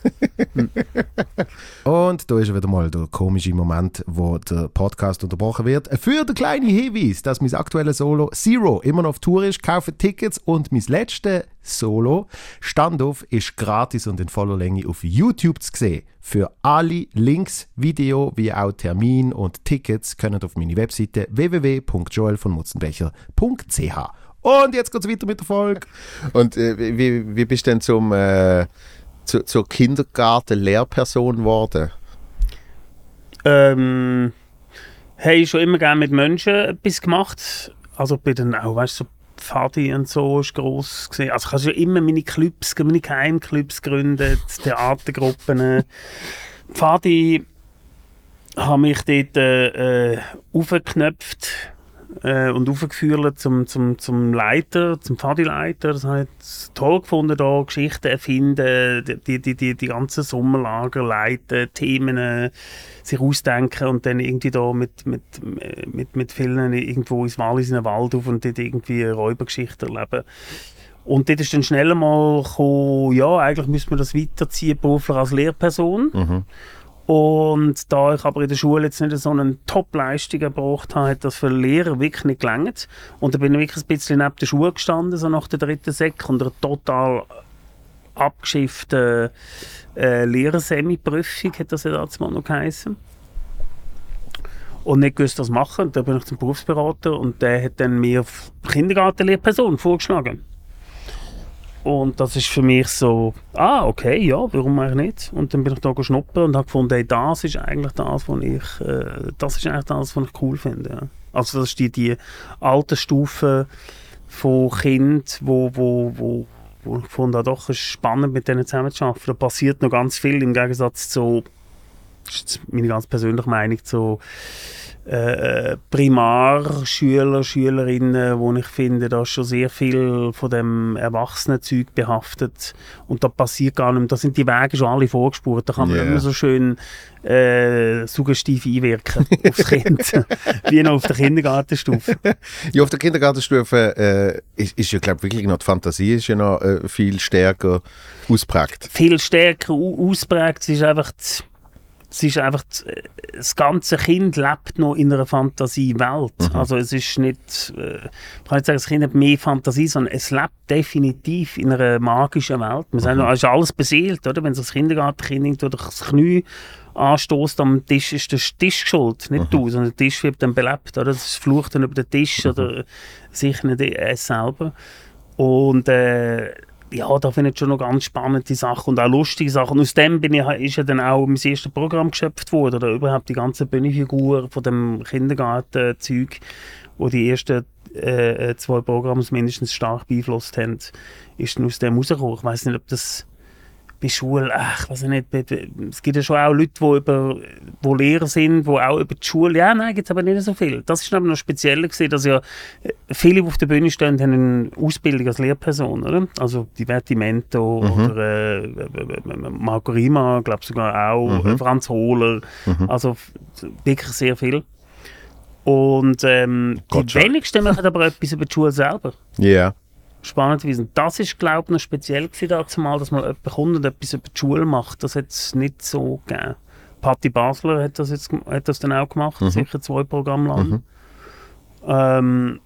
Und da ist wieder mal der komische Moment, wo der Podcast unterbrochen wird. Für den kleinen Hinweis, dass mein aktuelles Solo Zero immer noch auf Tour ist, kaufe Tickets und mein letztes Solo Standoff ist gratis und in voller Länge auf YouTube zu sehen. Für alle Links, Video wie auch Termin und Tickets können auf meine Webseite www.joelvonmutzenbecher.ch. Und jetzt geht's weiter mit der Folge. Und äh, wie, wie bist du denn zum, äh, zu, zur Kindergarten-Lehrperson geworden? Ähm, habe schon immer gerne mit Menschen etwas gemacht. Also bei den auch, weißt du, so Pfadi und so ist gross gesehen. Also ich habe schon immer meine Clubs, meine Geheimclubs gegründet, Theatergruppen. Pfadi habe mich dort äh, äh, aufgeknöpft äh, und aufgeführt zum, zum, zum Leiter, zum Pfadi-Leiter. Das habe toll gefunden, da Geschichten erfinden, die, die, die, die ganzen Sommerlager leiten, Themen äh, sich ausdenken und dann irgendwie da mit, mit, mit, mit vielen irgendwo ins Wallis in den Wald auf und dort irgendwie eine Räubergeschichte erleben. Und dort ist dann schnell mal gekommen, ja, eigentlich müssen wir das weiterziehen, beruflich als Lehrperson. Und da ich aber in der Schule jetzt nicht so eine Top-Leistung erbracht habe, hat das für Lehrer wirklich nicht gelangt. Und da bin ich wirklich ein bisschen neben der Schule gestanden, so nach der dritten Sek, und total abgeschifften äh, Lehrersemi-Prüfung, hat das ja damals mal noch geheißen. Und nicht gewusst, was machen. Da bin ich zum Berufsberater und der hat dann mir Kindergartenlehrperson vorgeschlagen. Und das ist für mich so, ah, okay, ja, warum eigentlich nicht? Und dann bin ich da geschnuppert und habe gefunden, hey, das ist eigentlich das, was ich, äh, das ist eigentlich das, was ich cool finde. Ja. Also das ist die, die alte Stufe von Kind, wo, wo, wo, wo ich gefunden habe, doch, es ist spannend, mit denen zusammenzuarbeiten. Da passiert noch ganz viel im Gegensatz zu, das ist meine ganz persönliche Meinung, zu äh, Primarschüler, Schülerinnen, wo ich finde, da ist schon sehr viel von dem Erwachsenenzeug behaftet und da passiert gar nichts. Da sind die Wege schon alle vorgespurt. Da kann man Yeah. immer so schön äh, suggestiv einwirken aufs Kind, wie noch auf der Kindergartenstufe. Ja, auf der Kindergartenstufe äh, ist, ist ja, glaube wirklich noch die Fantasie ist ja noch äh, viel stärker ausprägt. Viel stärker au- ausprägt. Es ist einfach, die, es ist einfach das ganze Kind lebt noch in einer Fantasiewelt. Also es ist nicht, äh, ich kann nicht sagen, das Kind hat mehr Fantasie, sondern es lebt definitiv in einer magischen Welt. Man sagt, es ist alles beseelt, oder? Wenn sich das Kindergartenkind durch das Knie anstößt am Tisch, ist der Tisch schuld, nicht du, sondern der Tisch wird dann belebt, oder? Das flucht dann über den Tisch oder sicher nicht es selber. Und äh, ja, da finde ich schon noch ganz spannende Sachen und auch lustige Sachen. Aus dem bin ich, ist ja dann auch mein erstes Programm geschöpft worden, oder überhaupt die ganze Bühnenfigur von dem Kindergartenzeug, wo die ersten äh, äh, zwei Programme mindestens stark beeinflusst haben, ist dann aus dem rausgekommen. Ich weiß nicht, ob das bei Schule, ach, ich weiß nicht, bei- bei- es gibt ja schon auch Leute, die, über, die Lehrer sind, die auch über die Schule, ja, nein, gibt es aber nicht so viel. Das ist aber noch speziell gewesen, dass ja äh, viele, die auf der Bühne stehen, haben eine Ausbildung als Lehrperson, oder? Also die Vertimento oder äh, äh, äh, Marco Rima, glaube sogar auch, äh, Franz Hohler, also f- wirklich sehr viel. Und ähm, die wenigsten machen aber etwas über die Schule selber Ja. Spannenderweise. Und das ist, glaube ich, noch speziell gewesen, dazu mal, dass man jemanden kommt und etwas über die Schule macht. Das hat es nicht so gegeben. Patti Basler hat das, jetzt, hat das dann auch gemacht, sicher zwei Programme lang. Ähm,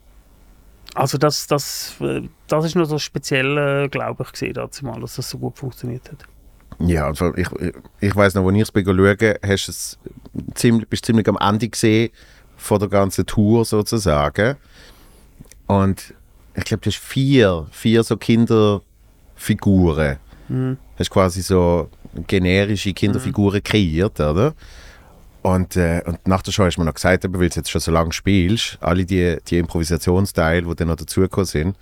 also das, das, äh, das ist noch so speziell, glaube ich, gesehen dazu mal, dass das so gut funktioniert hat. Ja, also ich, ich, weiß noch, als ich es bei schauen, hast du es ziemlich, bist ziemlich am Ende gesehen von der ganzen Tour sozusagen. Und ich glaube, du hast vier, vier so Kinderfiguren. Hast quasi so generische Kinderfiguren kreiert, oder? Und, äh, und nach der Show hast du mir noch gesagt, weil du jetzt schon so lange spielst, alle die, die Improvisationsteile, die dann noch dazugekommen sind,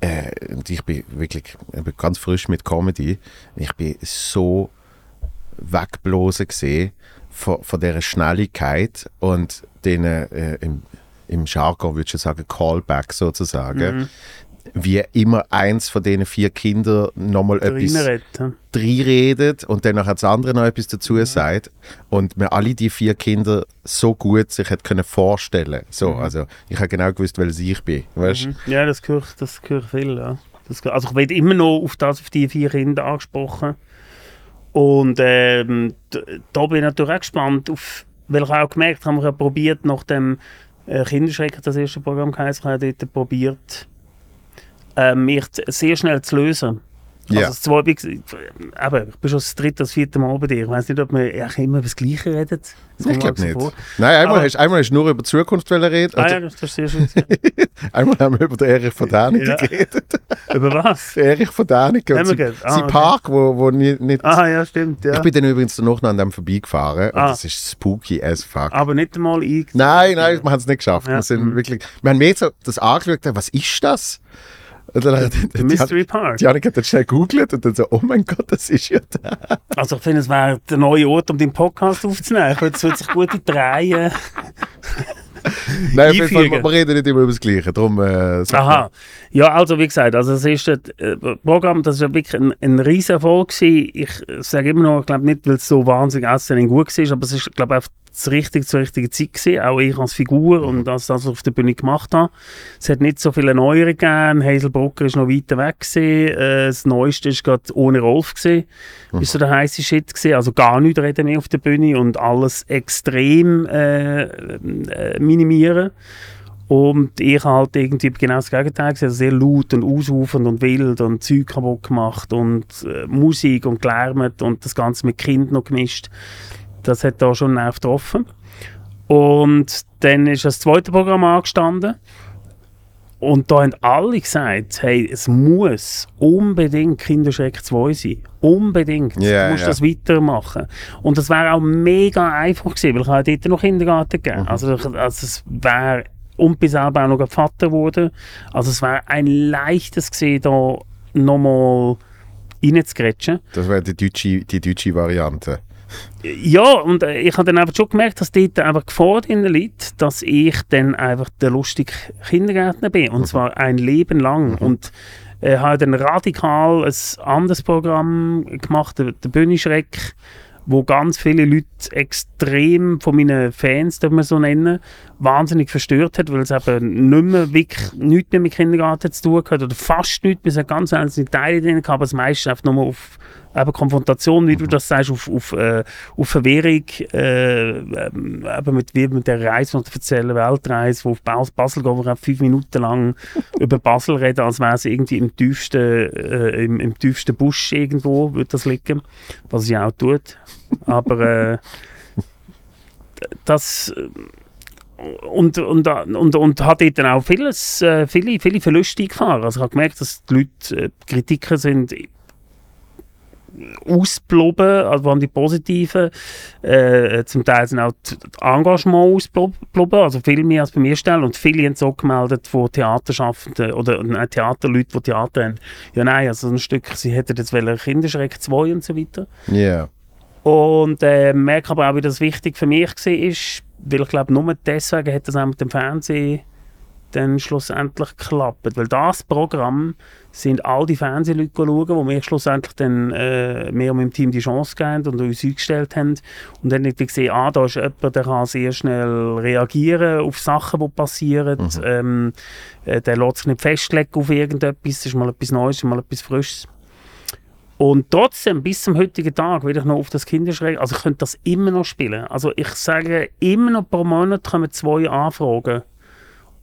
äh, und ich bin wirklich ich bin ganz frisch mit Comedy. Ich bin so wegblosen gesehen von, von dieser Schnelligkeit und den äh, im, im Jargon würde ich sagen Callback sozusagen. Wie immer eins von diesen vier Kindern nochmal etwas Reinreden. reinredet und dann noch das andere noch etwas dazu sagt und mir alle die vier Kinder so gut sich hat können vorstellen so also ich habe genau gewusst welches ich bin weißt? Ja, das gehört, das gehört viel, ja. Das, also ich werde immer noch auf das, auf die vier Kinder angesprochen. Und ähm, da bin ich natürlich auch gespannt, auf, weil ich auch gemerkt habe, ich habe probiert, nach dem äh, Kinderschrecken, das erste Programm geheißen, ich habe dort probiert, äh, mich sehr schnell zu lösen. Also Ja. das zweite, eben, ich bin schon das dritte, das vierte Mal bei dir. Ich weiß nicht, ob wir eigentlich immer über das Gleiche reden. Das ich mir glaube nicht vor. nein einmal Aber- hast, einmal hast du nur über die Zukunft reden Ah ja, das, ist sehr schön. einmal haben wir über den Erich von Däniken Ja. geredet über was? Erich von Däniken und sein? Ah, sein okay. Park wo, wo nicht Ah ja, stimmt, ja. ich bin dann übrigens noch an dem vorbeigefahren und Ah. das ist spooky as fuck Aber nicht einmal ich. Nein, nein, wir haben es nicht geschafft. Ja. Wir, sind Mhm. wirklich, wir haben mehr so das angeschaut, was ist das? Und dann hat die, Mystery Park. die Janik hat dann schnell gegoogelt und dann so, oh mein Gott, das ist ja da. Also ich finde, es wäre der neue Ort, um den Podcast aufzunehmen. Ich würde- Es sich gut in drehen. Nein, auf jeden Fall, wir reden nicht immer über das Gleiche. Darum, äh, Aha. Ja, also wie gesagt, also das erste äh, Programm, das war wirklich ein, ein riesen Erfolg. gewesen. Ich sage immer noch, ich glaube nicht, weil es so wahnsinnig outstanding gut war, aber es ist, glaube ich, einfach das richtige, zur richtigen Zeit gewesen. Auch ich als Figur und als das, was ich auf der Bühne gemacht habe. Es hat nicht so viele Neuere gegeben. Hazel Brucker ist noch weiter weg gewesen. Äh, das Neueste ist gerade ohne Rolf gewesen. Ist so der heiße Shit gewesen. Also gar nicht reden mehr auf der Bühne und alles extrem äh, äh, minimieren. Und ich habe halt irgendwie genau das Gegenteil gesehen, also sehr laut und ausufernd und wild und Zeug kaputt gemacht und äh, Musik und gelärmt und das Ganze mit Kind noch gemischt. Das hat da schon getroffen. Und dann ist das zweite Programm angestanden. Und da haben alle gesagt, hey, es muss unbedingt Kinderschreck 2 sein. Unbedingt. Ja, du musst ja. das weitermachen. Und das wäre auch mega einfach gewesen, weil ich habe dort noch Kindergarten gegeben. Mhm. Also, also es wäre, und bin selber auch noch Vater geworden. Also es wäre ein leichtes gewesen, da nochmal reinzugrätschen. Das wäre die deutsche, die deutsche Variante. Ja, und äh, ich habe dann einfach schon gemerkt, dass dort einfach Gefahr drin liegt, dass ich dann einfach der lustige Kindergärtner bin. Und zwar ein Leben lang. Und äh, habe dann radikal ein anderes Programm gemacht, der, der Bühneschreck, wo ganz viele Leute extrem von meinen Fans, darf man so nennen, wahnsinnig verstört hat, weil es eben nicht mehr wirklich nichts mehr mit Kindergarten zu tun hat oder fast nichts, wir haben ganz einzelne Teile drin gehabt, aber das meiste einfach nur auf eben Konfrontation, wie du das sagst, auf, auf, äh, auf Verwirrung, äh, eben mit, wie mit der Reise, die erzählen, Weltreise, wo auf Bas- Basel gehen, wo wir fünf Minuten lang über Basel reden, als wäre es irgendwie im tiefsten, äh, im, im tiefsten Busch irgendwo, würde das liegen, was sie auch tut. Aber äh, das und, und, und, und hat dort dann auch vieles, äh, viele, viele Verluste eingefahren. Also ich habe gemerkt, dass die Leute, äh, die Kritiker sind ausbloben, also vor allem die positiven. Äh, zum Teil sind auch die Engagement ausbloben, also viel mehr als bei mir stellen. Und viele haben so gemeldet von Theaterschaffenden oder nein, Theaterleuten, die Theater haben. Ja, nein, also ein Stück, sie hätten jetzt wollen Kinderschreck 2 und so weiter. Ja. Yeah. Und äh, merke aber auch, wie das wichtig für mich war, weil ich glaube, nur deswegen hat das auch mit dem Fernsehen dann schlussendlich geklappt. Weil das Programm sind all die Fernsehleute schauen, die mir schlussendlich dann äh, mehr und meinem Team die Chance gegeben und uns eingestellt haben. Und dann habe ich gesehen, ah, da ist jemand, der kann sehr schnell reagieren auf Sachen, die passieren. Mhm. Ähm, äh, der lässt sich nicht festlegen auf irgendetwas, das ist mal etwas Neues, mal etwas Frisches. Und trotzdem, bis zum heutigen Tag, will ich noch auf das Kinderschreck, also ich könnte das immer noch spielen. Also ich sage, immer noch pro Monat kommen zwei Anfragen,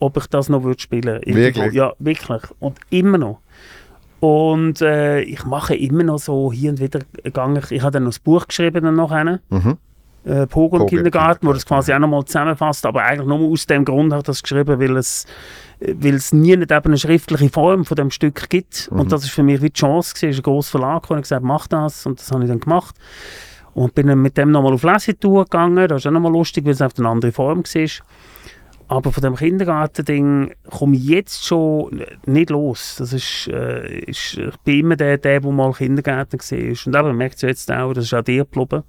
ob ich das noch würde spielen würde. Wirklich? Ja, wirklich. Und immer noch. Und äh, ich mache immer noch so hier und wieder gang ich, ich habe dann noch das Buch geschrieben dann nachher, Mhm. äh, Pogo im Kindergarten, wo das quasi auch nochmal zusammenfasst, aber eigentlich nur aus dem Grund habe ich das geschrieben, weil es weil es nie nicht eben eine schriftliche Form von dem Stück gibt. Und das ist für mich wie die Chance gewesen. Es ist ein grosser Verlag, der gesagt mach das. Und das habe ich dann gemacht. Und bin dann mit dem nochmal auf Lesetour gegangen. Das ist auch nochmal lustig, weil es auf eine andere Form war. Aber von dem Kindergarten-Ding komme ich jetzt schon nicht los. Das ist, äh, ist, ich bin immer der, der, der mal Kindergärtner war. Und man merkt es jetzt auch, das ist auch dir geblieben.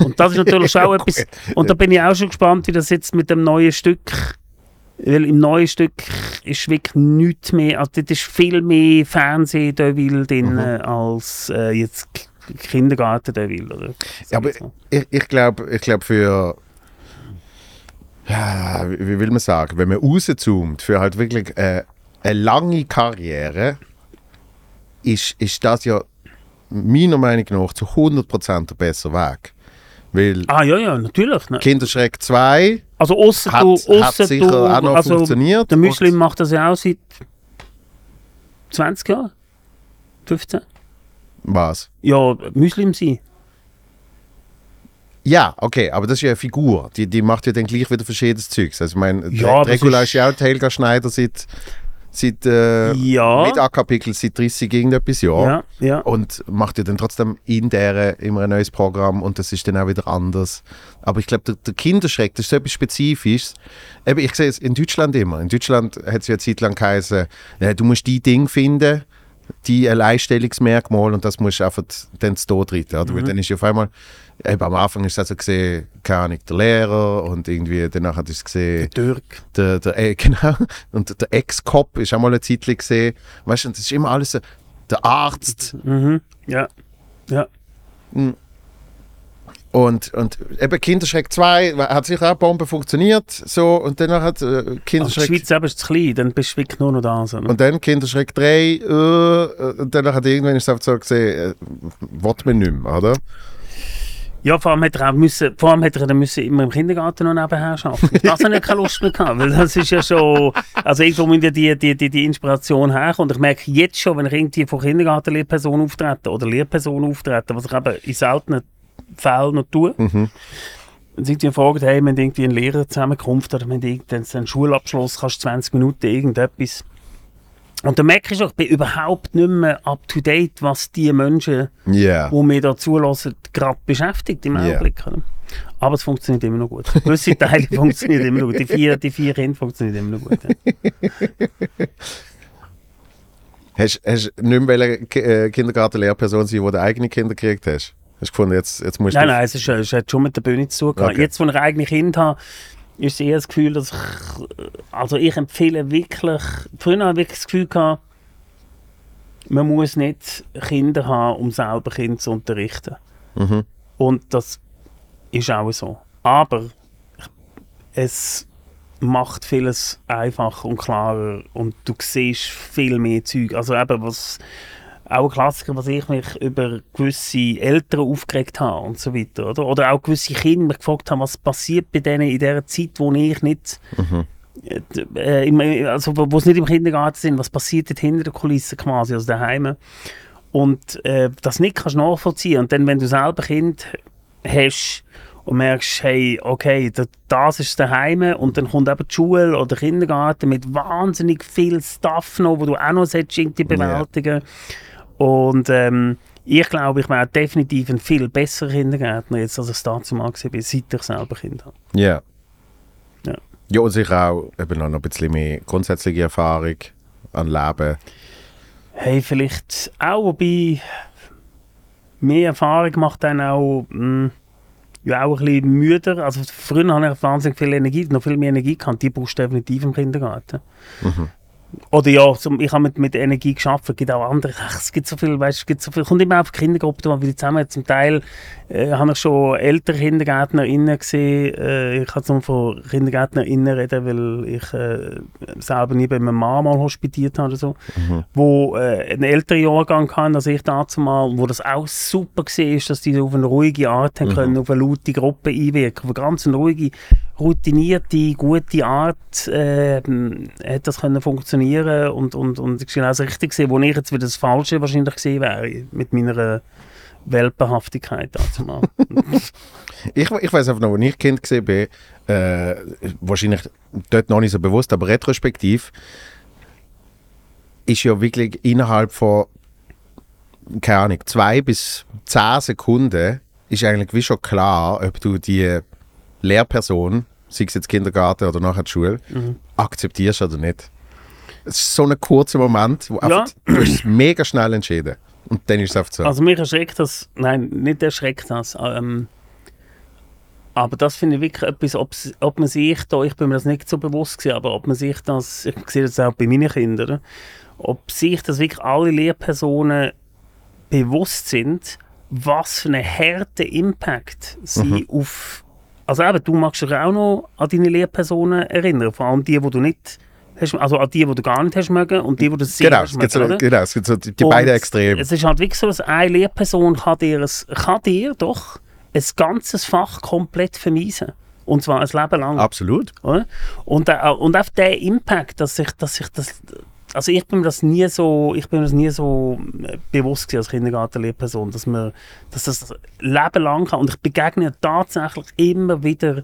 Und das ist natürlich auch etwas. Und da bin ich auch schon gespannt, wie das jetzt mit dem neuen Stück weil im neuen Stück ist wirklich nichts mehr, also dort ist viel mehr Fernsehen drin drin, als äh, jetzt Kindergarten drin. Oder? Ja, aber ich, ich glaube, ich glaub für. Ja, wie will man sagen? Wenn man rauszoomt für halt wirklich äh, eine lange Karriere, ist, ist das ja meiner Meinung nach zu 100% der bessere Weg. Weil ah, ja, ja, natürlich. Ne? Kinderschreck 2 Also, ausser hat, du, hat sicher du, auch noch also, funktioniert. der Muslim macht das ja auch seit 20 Jahren? 15? Was? Ja, Muslim sein. Ja, okay, aber das ist ja eine Figur. Die, die macht ja dann gleich wieder verschiedenes Zeugs. Also ich meine, Ja, Regula ist- ja auch Helga Schneider seit, seit äh, Ja. mit A-Kapitel seit 30 irgendetwas Jahren. Ja, ja. Und macht ja dann trotzdem in der immer ein neues Programm und das ist dann auch wieder anders. Aber ich glaube, der, der Kinderschreck, das ist so etwas Spezifisches. Eben, ich sehe es in Deutschland immer. In Deutschland hat es ja eine Zeit lang geheißen, du musst die Ding finden, die Alleinstellungsmerkmal und das musst du einfach dann zu Tod treten. Oder? Weil dann ist ja auf einmal, eben am Anfang ist es also gesehen, keine Ahnung, der Lehrer und irgendwie danach hat es gesehen, Türk. der, der, äh, genau, und der Ex-Cop ist auch mal eine Zeit gesehen. Weißt du, das ist immer alles so, der Arzt Mhm. Ja. Ja. und, und eben Kinderschreck 2 hat sicher auch Bombe funktioniert, so, und dann hat äh, Also die Kinderschreck Schweiz selber ist zu klein, dann bist du wirklich nur noch da. So, ne? und dann Kinderschreck 3, äh, und dann hat irgendwann ist es einfach so gesehen, äh, man nicht mehr, oder? Ja, vor allem hätte er auch müssen, vor allem hätte er dann müssen immer im Kindergarten noch nebenher arbeiten. Das habe ich keine Lust mehr gehabt, weil das ist ja schon, also irgendwo muss ja die, die, die, die Inspiration herkommen. Und ich merke jetzt schon, wenn ich irgendwie von Kindergartenlehrpersonen auftrete oder Lehrpersonen auftrete, was ich eben in seltenen Fällen noch tue, Mhm. wenn sie fragen, hey, wir haben irgendwie einen Lehrerzusammenkunft oder wir haben einen Schulabschluss, kannst du 20 Minuten irgendetwas. Und dann merke ich schon, ich bin überhaupt nicht mehr up to date, was die Menschen Ja. wo mir da zulassen, gerade beschäftigt im. Augenblick. oder? Aber es funktioniert immer noch gut. Gewisse Teile funktionieren immer noch gut. Die vier, die vier Kinder funktionieren immer noch gut. Ja. Hast du nicht mehr äh, Kindergartenlehrperson sein, wo du eigene Kinder gekriegt hast? Hast du gefunden, jetzt, jetzt musst Nein, du... nein, es, ist, es hat schon mit der Bühne zu tun. gehabt. Okay. Jetzt, wo ich eigene Kind habe, ist eher das Gefühl, dass ich, also ich empfehle wirklich, früher habe ich das Gefühl gehabt, man muss nicht Kinder haben, um selber Kinder zu unterrichten. Mhm. Und das ist auch so. Aber es macht vieles einfacher und klarer und du siehst viel mehr Zeug. Also eben, was auch ein Klassiker, was ich mich über gewisse Eltern aufgeregt habe und so weiter. Oder, oder auch gewisse Kinder mich gefragt haben, was passiert bei denen in der Zeit, wo ich nicht äh, im, also wo sie nicht im Kindergarten sind, was passiert dort hinter der Kulisse quasi, also daheim. Und äh, das nicht kannst du nachvollziehen. Und dann, wenn du selber Kind hast und merkst, hey, okay, da- das ist daheim und dann kommt eben die Schule oder der Kindergarten mit wahnsinnig viel Stuff noch, wo du auch noch irgendwie bewältigen Und ähm, ich glaube, ich wäre definitiv ein viel besserer Kindergärtner, jetzt, als ich es dazu mal gesehen bin, seit ich selber Kind habe. Ja. Ja. Ja, und sicher auch eben noch ein bisschen mehr grundsätzliche Erfahrung an Leben. Hey, vielleicht auch, wobei mehr Erfahrung macht dann auch, mh, ja, auch ein bisschen müder. Also früher hatte ich wahnsinnig viel Energie, noch viel mehr Energie gehabt. Die brauchst du definitiv im Kindergarten. Oder ja, ich habe mit, mit Energie geschafft, es gibt auch andere. Es gibt so viel, weißt, es gibt so viel, kommt immer auf die Kindergruppe, an, wie die zusammen, zum Teil äh, habe ich schon ältere KindergärtnerInnen gesehen. Äh, ich kann nur von KindergärtnerInnen reden, weil ich äh, selber nie bei meiner Mama mal hospitiert habe oder so. Wo äh, einen älteren Jahrgang hatten als ich dazu mal, wo das auch super war, ist, dass die auf eine ruhige Art haben können, auf eine laute Gruppe einwirken. Auf eine ganz ruhige, routinierte, gute Art äh, hat das können funktionieren und, und, und ist genau das Richtige gewesen, wo ich jetzt wieder das Falsche wahrscheinlich gesehen wäre, mit meiner Welpenhaftigkeit dazu mal. Ich, ich weiß einfach noch, als ich Kind gesehen bin, äh, wahrscheinlich dort noch nicht so bewusst, aber retrospektiv, ist ja wirklich innerhalb von, keine Ahnung, zwei bis zehn Sekunden ist eigentlich wie schon klar, ob du die Lehrperson, sei es jetzt Kindergarten oder nachher die Schule, akzeptierst oder nicht. Es ist so ein kurzer Moment, wo Ja. einfach, du mega schnell entschieden. Und dann ist es einfach so. Also mich erschreckt das, nein, nicht erschreckt das, ähm, aber das finde ich wirklich etwas, ob man sich da, ich bin mir das nicht so bewusst gewesen, aber ob man sich das, ich sehe das auch bei meinen Kindern, ob sich das wirklich alle Lehrpersonen bewusst sind, was für einen harten Impact sie auf, also eben, du magst dich auch noch an deine Lehrpersonen erinnern, vor allem die, die du nicht hast, also an die, die du gar nicht hast mögen und die, die du sehr genau, hast so, mögen, oder? genau, es gibt so die, die beiden Extreme. Es ist halt wirklich so, dass eine Lehrperson kann dir, ein, kann dir doch ein ganzes Fach komplett vermiesen. Und zwar ein Leben lang. Absolut. Oder? Und, äh, und auch der Impact, dass ich, dass ich das. Also ich bin mir das nie so, ich bin mir das nie so äh, bewusst als Kindergartenlehrperson, dass man, dass das Leben lang kann. Und ich begegne tatsächlich immer wieder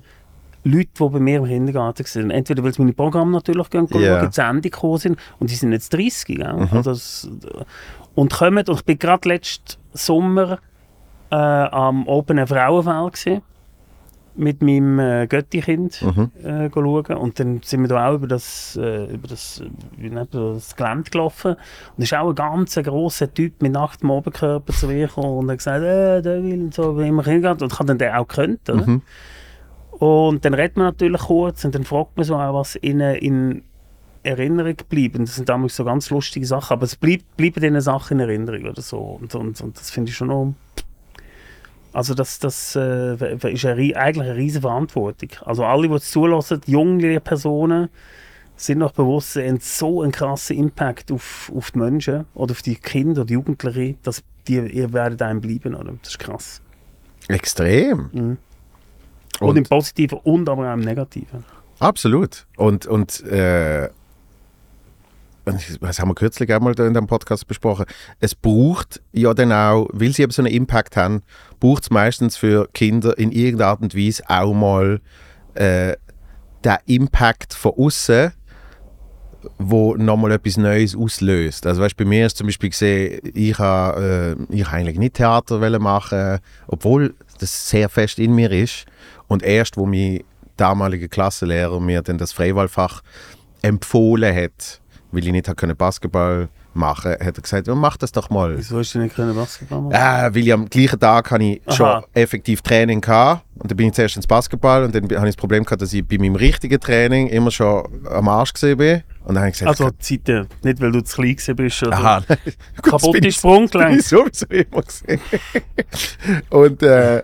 Leute, die bei mir im Kindergarten sind. Entweder weil sie meine Programme natürlich gehen, yeah. zu Ende gekommen sind und die sind jetzt 30, gell? Also das, und kommen, und ich bin gerade letzten Sommer äh, am Open Frauenfeld gewesen, mit meinem äh, Götti-Kind äh, schauen. Und dann sind wir da auch über das, äh, über das, äh, wie nennt man das Gelände gelaufen. Und ist auch ein ganz grosser Typ mit nacktem Oberkörper zu mir gekommen und hat gesagt, äh, der will und so, wie immer hingeht. Und ich habe dann den auch gekannt, oder? Mhm. Und dann redet man natürlich kurz und dann fragt man so auch, was ihnen in Erinnerung bleibt. Und das sind damals so ganz lustige Sachen, aber es bleibt, bleiben diese Sachen in Erinnerung oder so. Und, und, und das finde ich schon noch... Also das, das äh, ist eine, eigentlich eine riesige Verantwortung. Also alle, die es zulassen, junge Personen, sind noch bewusst, sie haben so einen krassen Impact auf, auf die Menschen oder auf die Kinder oder Jugendliche, dass die ihr werdet einem bleiben. Oder? Das ist krass. Extrem. Mhm. Und, Und- im Positiven und aber auch im Negativen. Absolut. Und, und äh, was haben wir kürzlich einmal in dem Podcast besprochen? Es braucht ja dann auch, weil sie eben so einen Impact haben, braucht es meistens für Kinder in irgendeiner Art und Weise auch mal äh, den Impact von außen, wo nochmal etwas Neues auslöst. Also weißt, bei mir ist zum Beispiel gesehen, ich habe äh, ich eigentlich nicht Theater machen, obwohl das sehr fest in mir ist. Und erst, wo mein damaliger Klassenlehrer mir dann das Freiwahlfach empfohlen hat, weil ich nicht können Basketball machen, hat er gesagt, mach das doch mal. Wieso hast du nicht können Basketball machen? Äh, weil ich am gleichen Tag habe ich Aha. schon effektiv Training gehabt und dann bin ich zuerst ins Basketball und dann habe ich das Problem gehabt, dass ich bei meinem richtigen Training immer schon am Arsch gesehen bin und dann habe ich gesagt, Also Zeiten, nicht weil du zu klein bist oder aha, kaputte Sprunggelenk. ich sowieso immer gesehen. und, äh,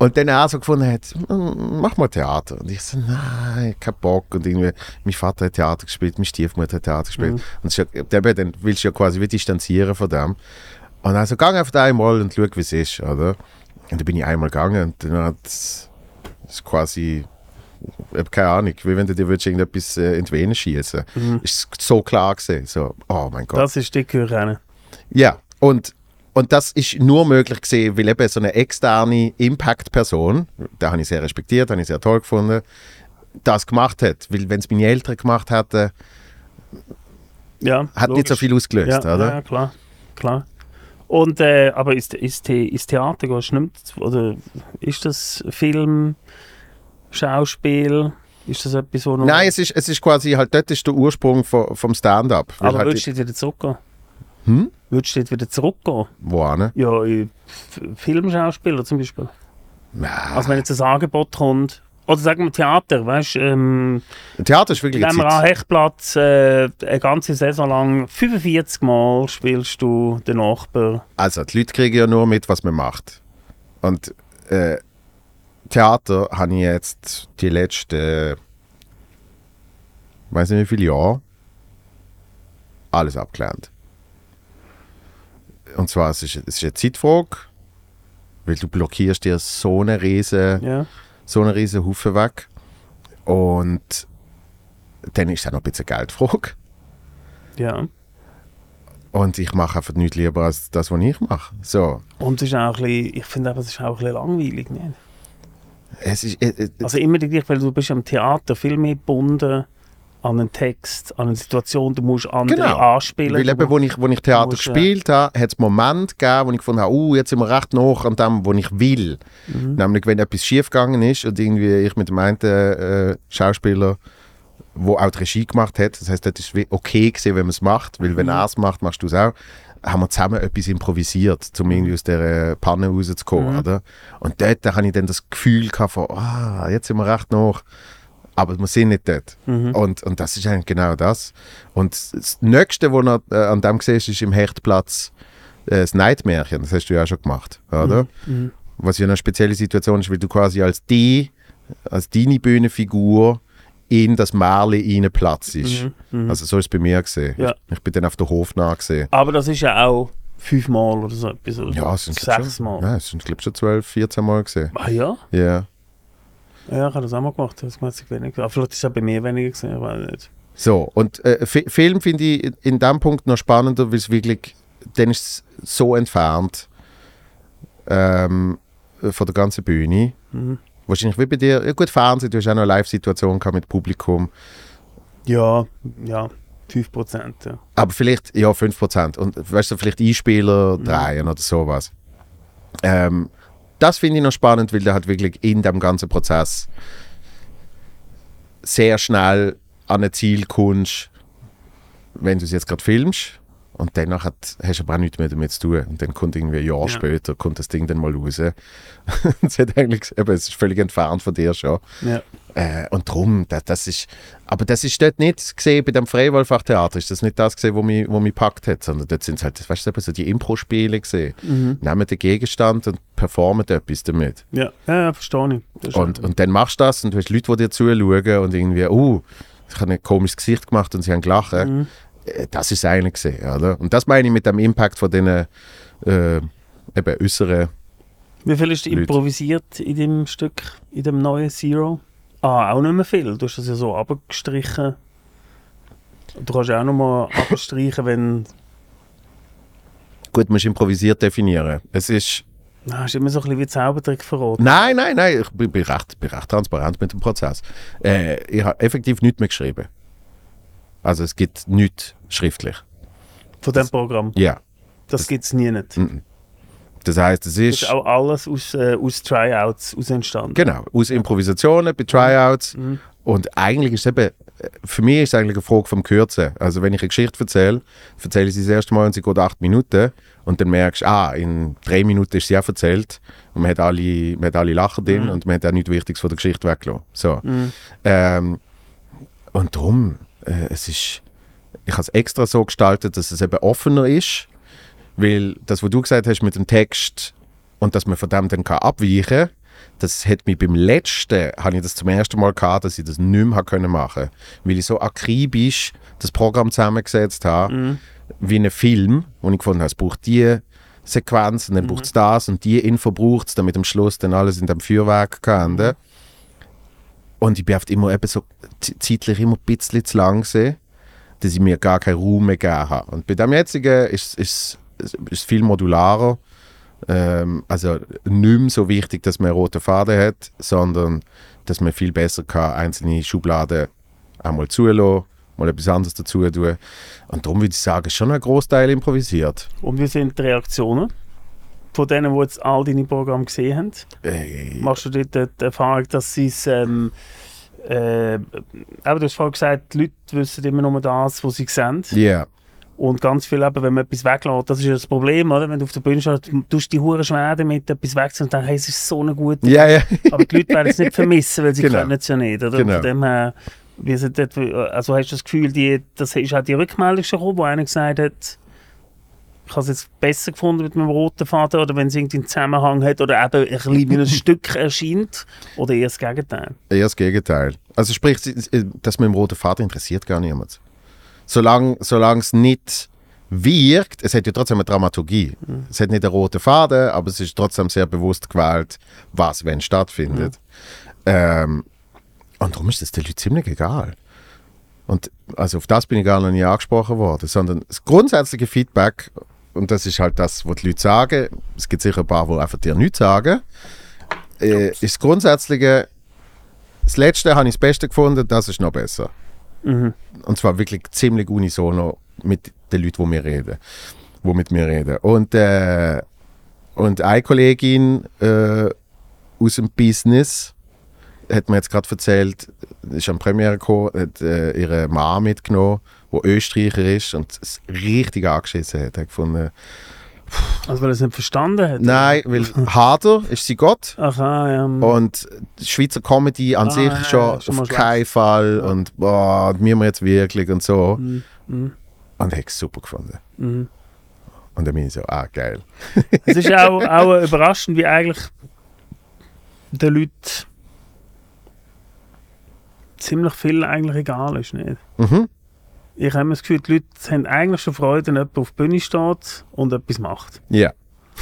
und dann er so gefunden hat, "Mm, mach mal Theater. Und ich so, nein, kein Bock. Und irgendwie, mein Vater hat Theater gespielt, meine Stiefmutter hat Theater gespielt. Mhm. Und der- dann willst du ja quasi wie distanzieren von dem. Und also, gang einfach einmal und schau, wie es ist, oder? Und dann bin ich einmal gegangen und dann hat es quasi, ich hab keine Ahnung, wie wenn du dir irgendetwas äh, in die Vene schießen. Mhm. Ist so klar gesehen, so, oh mein Gott. Das ist dick rennen. Ja, und, und das ist nur möglich gesehen, weil eben so eine externe Impact-Person, da habe ich sehr respektiert, habe ich sehr toll gefunden, das gemacht hat. Weil wenn es meine Eltern gemacht hätten, Ja, hat nicht so logisch. viel ausgelöst, ja, oder? Ja, klar. klar. Und, äh, aber ist, ist, ist Theater, gehst du nicht, oder ist das Film, Schauspiel, ist das etwas, wo. Nein, es ist, es ist quasi halt, dort ist der Ursprung vom, vom Stand-up. Aber halt, würdest du wieder zurückgehen? Hm? Würdest du dort wieder zurückgehen? Wo ne? Ja, in F- Filmschauspieler zum Beispiel. Also wenn jetzt ein Angebot kommt, oder sagen wir Theater, weißt du, ähm, Theater ist wirklich Zeit. Hechtplatz, äh, eine ganze Saison lang, 45 Mal spielst du den Nachbar. Also, die Leute kriegen ja nur mit, was man macht. Und äh, Theater habe ich jetzt die letzten, weiß nicht wie viele Jahre, alles abgelernt. Und zwar, es ist, es ist eine Zeitfrage, weil du blockierst dir so eine riesen, Ja. so eine riesen Haufen weg. Und dann ist es auch noch ein bisschen Geldfrage. ja. Und ich mache einfach nichts lieber als das, was ich mache. So. Und es ist auch ein bisschen, ich finde es ist auch ein bisschen langweilig, nicht? Es ist, äh, äh, Also immer die gleiche, weil du bist am Theater viel mehr gebunden an einen Text, an eine Situation, du musst andere Genau. anspielen. Weil eben, wo ich, wo ich Theater musst, gespielt habe, hat es Momente gegeben, wo ich gefunden habe, uh, jetzt sind wir recht noch an dem, wo ich will. Mhm. Nämlich, wenn etwas schiefgegangen ist und irgendwie ich mit dem einen äh, Schauspieler, wo auch die Regie gemacht hat, das heißt, das ist wie okay gewesen, wenn man es macht, weil wenn Mhm. er es macht, machst du es auch, haben wir zusammen etwas improvisiert, um irgendwie aus dieser Panne rauszukommen, Mhm. oder? Und dort habe ich dann das Gefühl gehabt von, ah, jetzt sind wir recht noch, aber wir sind nicht dort. Mhm. Und, und das ist eigentlich genau das. Und das Nächste, was noch äh, an dem siehst, ist im Hechtplatz äh, das Neidmärchen. Das hast du ja auch schon gemacht, oder? Mhm. Was ja eine spezielle Situation ist, weil du quasi als die, als deine Bühnenfigur in das Märchen reinplatzt ist. Mhm. Mhm. Also so ist es bei mir gesehen. Ja. Ich, bin dann auf der Hofnah gesehen. Aber das ist ja auch fünfmal oder so etwas. Oder Ja, es sind glaub sechs schon, Mal. Ja, es sind glaube schon 12, 14 Mal gesehen. Ah ja? Ja. Ja, ich habe das auch mal gemacht. Sich weniger. Aber vielleicht ist es bei mir weniger gesehen, ich weiß nicht. So, und äh, Fi- Film finde ich in dem Punkt noch spannender, weil es wirklich, dann ist es so entfernt ähm, von der ganzen Bühne. Mhm. Wahrscheinlich wie bei dir, ja gut, Fernsehen, du hast auch noch eine Live-Situation mit Publikum, Ja, ja, 5%. Ja. aber vielleicht, ja, 5%. Und weißt du, vielleicht Einspieler Mhm. drehen oder sowas. Ähm, das finde ich noch spannend, weil du halt wirklich in dem ganzen Prozess sehr schnell an ein Ziel kommst, wenn du es jetzt gerade filmst. Und danach hat, hast du aber auch nichts mehr damit zu tun. Und dann kommt irgendwie ein Jahr Ja. später kommt das Ding dann mal raus. es, hat eigentlich, eben, es ist völlig entfernt von dir schon. Ja. Äh, und darum, das, das ist, aber das ist dort nicht gesehen, bei dem Freiwahlfachtheater ist das nicht das gesehen, wo mich, wo mich packt hat, sondern dort sind es halt, weißt du, so die Impro-Spiele gesehen. Mhm. Nehmen den Gegenstand und performen etwas damit. Ja, ja, ja verstehe ich. Und, und dann machst du das und du hast Leute, die dir zuschauen und irgendwie, uh, ich habe ein komisches Gesicht gemacht und sie haben gelacht. Mhm. Äh, Das ist eigentlich gesehen, oder? Und das meine ich mit dem Impact von diesen äh, eben äußeren Wie viel ist Leute. improvisiert in dem Stück, in dem neuen Zero? Ah, auch nicht mehr viel. Du hast das ja so abgestrichen. Du kannst ja auch noch mal abstreichen, wenn... Gut, man muss improvisiert definieren. Es ist. Na, ist immer so ein bisschen wie Zaubertrick verraten. Nein, nein, nein, ich bin, bin, recht, bin recht transparent mit dem Prozess. Äh, ich habe effektiv nichts mehr geschrieben. Also es gibt nichts schriftlich. Von dem Programm. Ja. Das gibt es nie nicht. mhm. Das heißt, es Das ist. ist auch alles aus, äh, aus Tryouts aus entstanden. Genau, aus Improvisationen bei Tryouts. Mhm. Und eigentlich ist es eben für mich ist es eigentlich eine Frage vom Kürzen. Also wenn ich eine Geschichte erzähle, erzähle ich sie das erste Mal und sie geht acht Minuten und dann merkst du, ah, in drei Minuten ist sie auch erzählt und man hat alle, man hat alle Lachen drin und man hat auch nichts Wichtiges von der Geschichte weggelassen. So. Ähm, und darum, äh, es ist, ich habe es extra so gestaltet, dass es eben offener ist, weil das, was du gesagt hast mit dem Text und dass man von dem dann kann abweichen kann, das hat mich beim letzten, habe ich das zum ersten Mal gehabt, dass ich das nicht mehr können machen weil ich so akribisch das Programm zusammengesetzt habe, wie ein Film, wo ich gefunden habe, es braucht die Sequenz und dann braucht es das und die Info braucht es, damit am Schluss dann alles in dem Feuerwerk kann enden. Und ich bin oft immer eben so zeitlich immer ein bisschen zu lang gewesen, dass ich mir gar keinen Raum mehr gegeben habe. Und bei dem jetzigen ist es ist, ist viel modularer. Ähm, also nicht mehr so wichtig, dass man einen roten Faden hat, sondern dass man viel besser kann einzelne Schubladen einmal zulassen, mal etwas anderes dazu tun. Und darum würde ich sagen, schon ein Großteil improvisiert. Und wie sind die Reaktionen von denen, die jetzt all deine Programme gesehen haben? Äh, Machst du dort die Erfahrung, dass sie es. Ähm, äh, aber du hast vorhin gesagt, die Leute wissen immer nur das, was sie sehen. Ja, Und ganz viel eben, wenn man etwas weglässt, das ist ja das Problem, oder? Wenn du auf der Bühne stehst, du tust die Hure schwer damit, etwas wegzunehmen und dann, hey, es ist so eine gute ja, ja. Aber die Leute werden es nicht vermissen, weil sie Genau. können es ja nicht. Oder? Genau. Von dem her, wie sind dort, also hast du das Gefühl, die, das ist auch die Rückmeldung schon gekommen, wo einer gesagt hat, ich habe es jetzt besser gefunden mit meinem roten Faden oder wenn es irgendwie einen Zusammenhang hat oder eben ein ein Stück erscheint oder eher das Gegenteil. Eher das Gegenteil. Also sprich, das mit dem roten Faden interessiert gar niemand. Solange solange es nicht wirkt, es hat ja trotzdem eine Dramaturgie. Es hat nicht einen roten Faden, aber es ist trotzdem sehr bewusst gewählt, was wenn stattfindet. Ähm, und darum ist das den Leuten ziemlich egal. Und also auf das bin ich gar noch nie angesprochen worden, sondern das grundsätzliche Feedback, und das ist halt das, was die Leute sagen, es gibt sicher ein paar, die einfach dir nichts sagen, äh, ist das Grundsätzliche, das Letzte habe ich das Beste gefunden, das ist noch besser. Mhm. Und zwar wirklich ziemlich unisono mit den Leuten, die wir reden, die mit mir reden. Und, äh, und eine Kollegin äh, aus dem Business hat mir jetzt gerade erzählt, ist die Premiere gekommen, hat äh, ihre Mama mitgenommen, die Österreicher ist und es richtig angeschissen hat. hat gefunden, Also weil er es nicht verstanden hat? nein, weil harder ist sie Gott. Aha, ja. Und die Schweizer Comedy an Ah, sich ja, schon, schon auf keinen Fall. Und boah, müssen wir jetzt wirklich und so. Mhm. Mhm. Und ich habe es super gefunden. Mhm. Und dann bin ich so, ah, geil. Es ist auch, auch überraschend, wie eigentlich den Leuten ziemlich viel eigentlich egal ist. Nicht? Mhm. Ich habe immer das Gefühl, die Leute haben eigentlich schon Freude, wenn jemand auf die Bühne steht und etwas macht. Ja.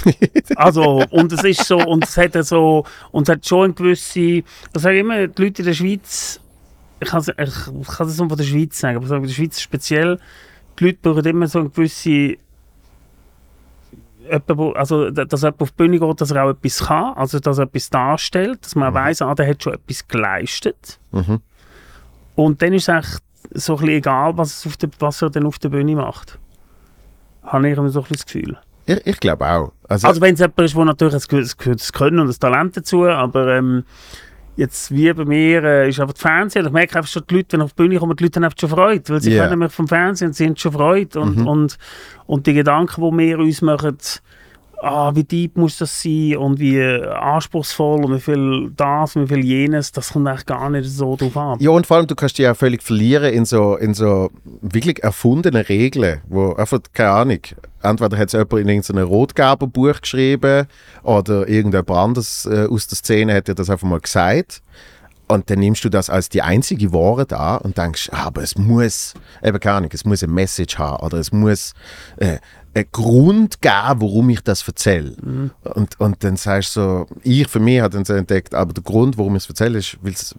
Also, und es ist so, und es hat so, und es hat schon eine gewisse, das sage ich immer, die Leute in der Schweiz, ich kann es nur von der Schweiz sagen, aber so in der Schweiz speziell, die Leute brauchen immer so eine gewisse, also, da- dass jemand auf die Bühne geht, dass er auch etwas kann, also dass er etwas darstellt, dass man weiss, ah, der hat schon etwas geleistet. Mhm. Und dann ist es eigentlich so ein bisschen egal, was, es auf der, was er dann auf der Bühne macht. Habe ich immer so ein bisschen das Gefühl. Ich, ich glaube auch. Also, Also wenn es jemand ist, der natürlich ein gewisses- gewisses Können und das Talent dazu, aber ähm, jetzt wie bei mir äh, ist einfach das Fernsehen, ich merke einfach schon, die Leute, wenn auf die Bühne kommen, die Leute haben einfach schon Freude, weil sie Ja. kennen mich vom Fernsehen und sie haben schon Freude und, Mhm. und, und die Gedanken, die wir uns machen, ah, wie deep muss das sein und wie anspruchsvoll und wie viel das und wie viel jenes, das kommt eigentlich gar nicht so drauf an. ja, und vor allem, du kannst dich ja völlig verlieren in so, in so wirklich erfundenen Regeln, wo einfach, keine Ahnung, entweder hat es jemand in irgendeinem Rotgeberbuch geschrieben oder irgendjemand anderes äh, aus der Szene hat dir das einfach mal gesagt. Und dann nimmst du das als die einzige Wahrheit an und denkst, ah, aber es muss, eben keine Ahnung, es muss eine Message haben oder es muss äh, einen Grund geben, warum ich das erzähle. Und, und dann sagst du so, ich für mich habe dann so entdeckt, aber der Grund, warum ich es erzähle, ist, weil es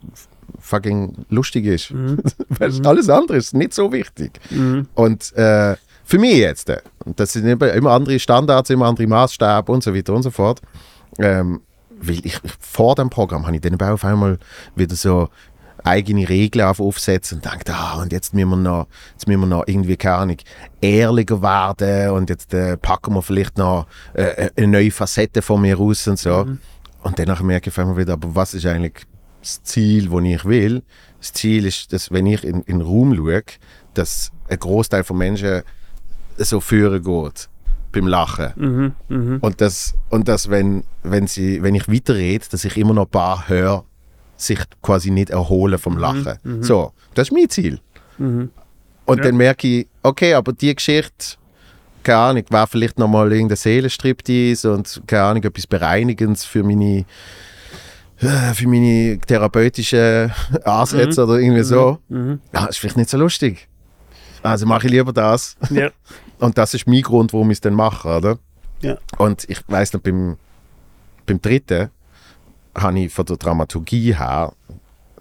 fucking lustig ist. Weil alles andere ist nicht so wichtig. Mhm. Und äh, für mich jetzt, äh, und das sind immer, andere Standards, immer andere Maßstäbe und so weiter und so fort. Ähm, weil ich vor dem Programm habe ich dann auf einmal wieder so eigene Regeln auf aufsetzen und denke, ah, und jetzt müssen wir noch, jetzt müssen wir noch irgendwie, keine Ahnung, ehrlicher werden und jetzt äh, packen wir vielleicht noch äh, eine neue Facette von mir raus und so. Und danach merke ich einmal wieder, aber was ist eigentlich das Ziel, das ich will? das Ziel ist, dass wenn ich in, in den Raum schaue, dass ein Großteil von Menschen so führen geht beim Lachen. Mhm, mhm. Und das, und das wenn, wenn, sie, wenn ich weiterrede, dass ich immer noch ein paar höre, sich quasi nicht erholen vom Lachen. So, das ist mein Ziel. Mhm. Und Ja. dann merke ich, okay, aber die Geschichte, keine Ahnung, war vielleicht nochmal irgendein Seelenstriptease und keine Ahnung, etwas Bereinigendes für meine, äh, für meine therapeutischen Ansätze oder irgendwie so. Mhm. Ja, ist vielleicht nicht so lustig. Also mache ich lieber das. Ja. Und das ist mein Grund, warum ich es dann mache, oder? Ja. Und ich weiß noch, beim, beim dritten habe ich von der Dramaturgie her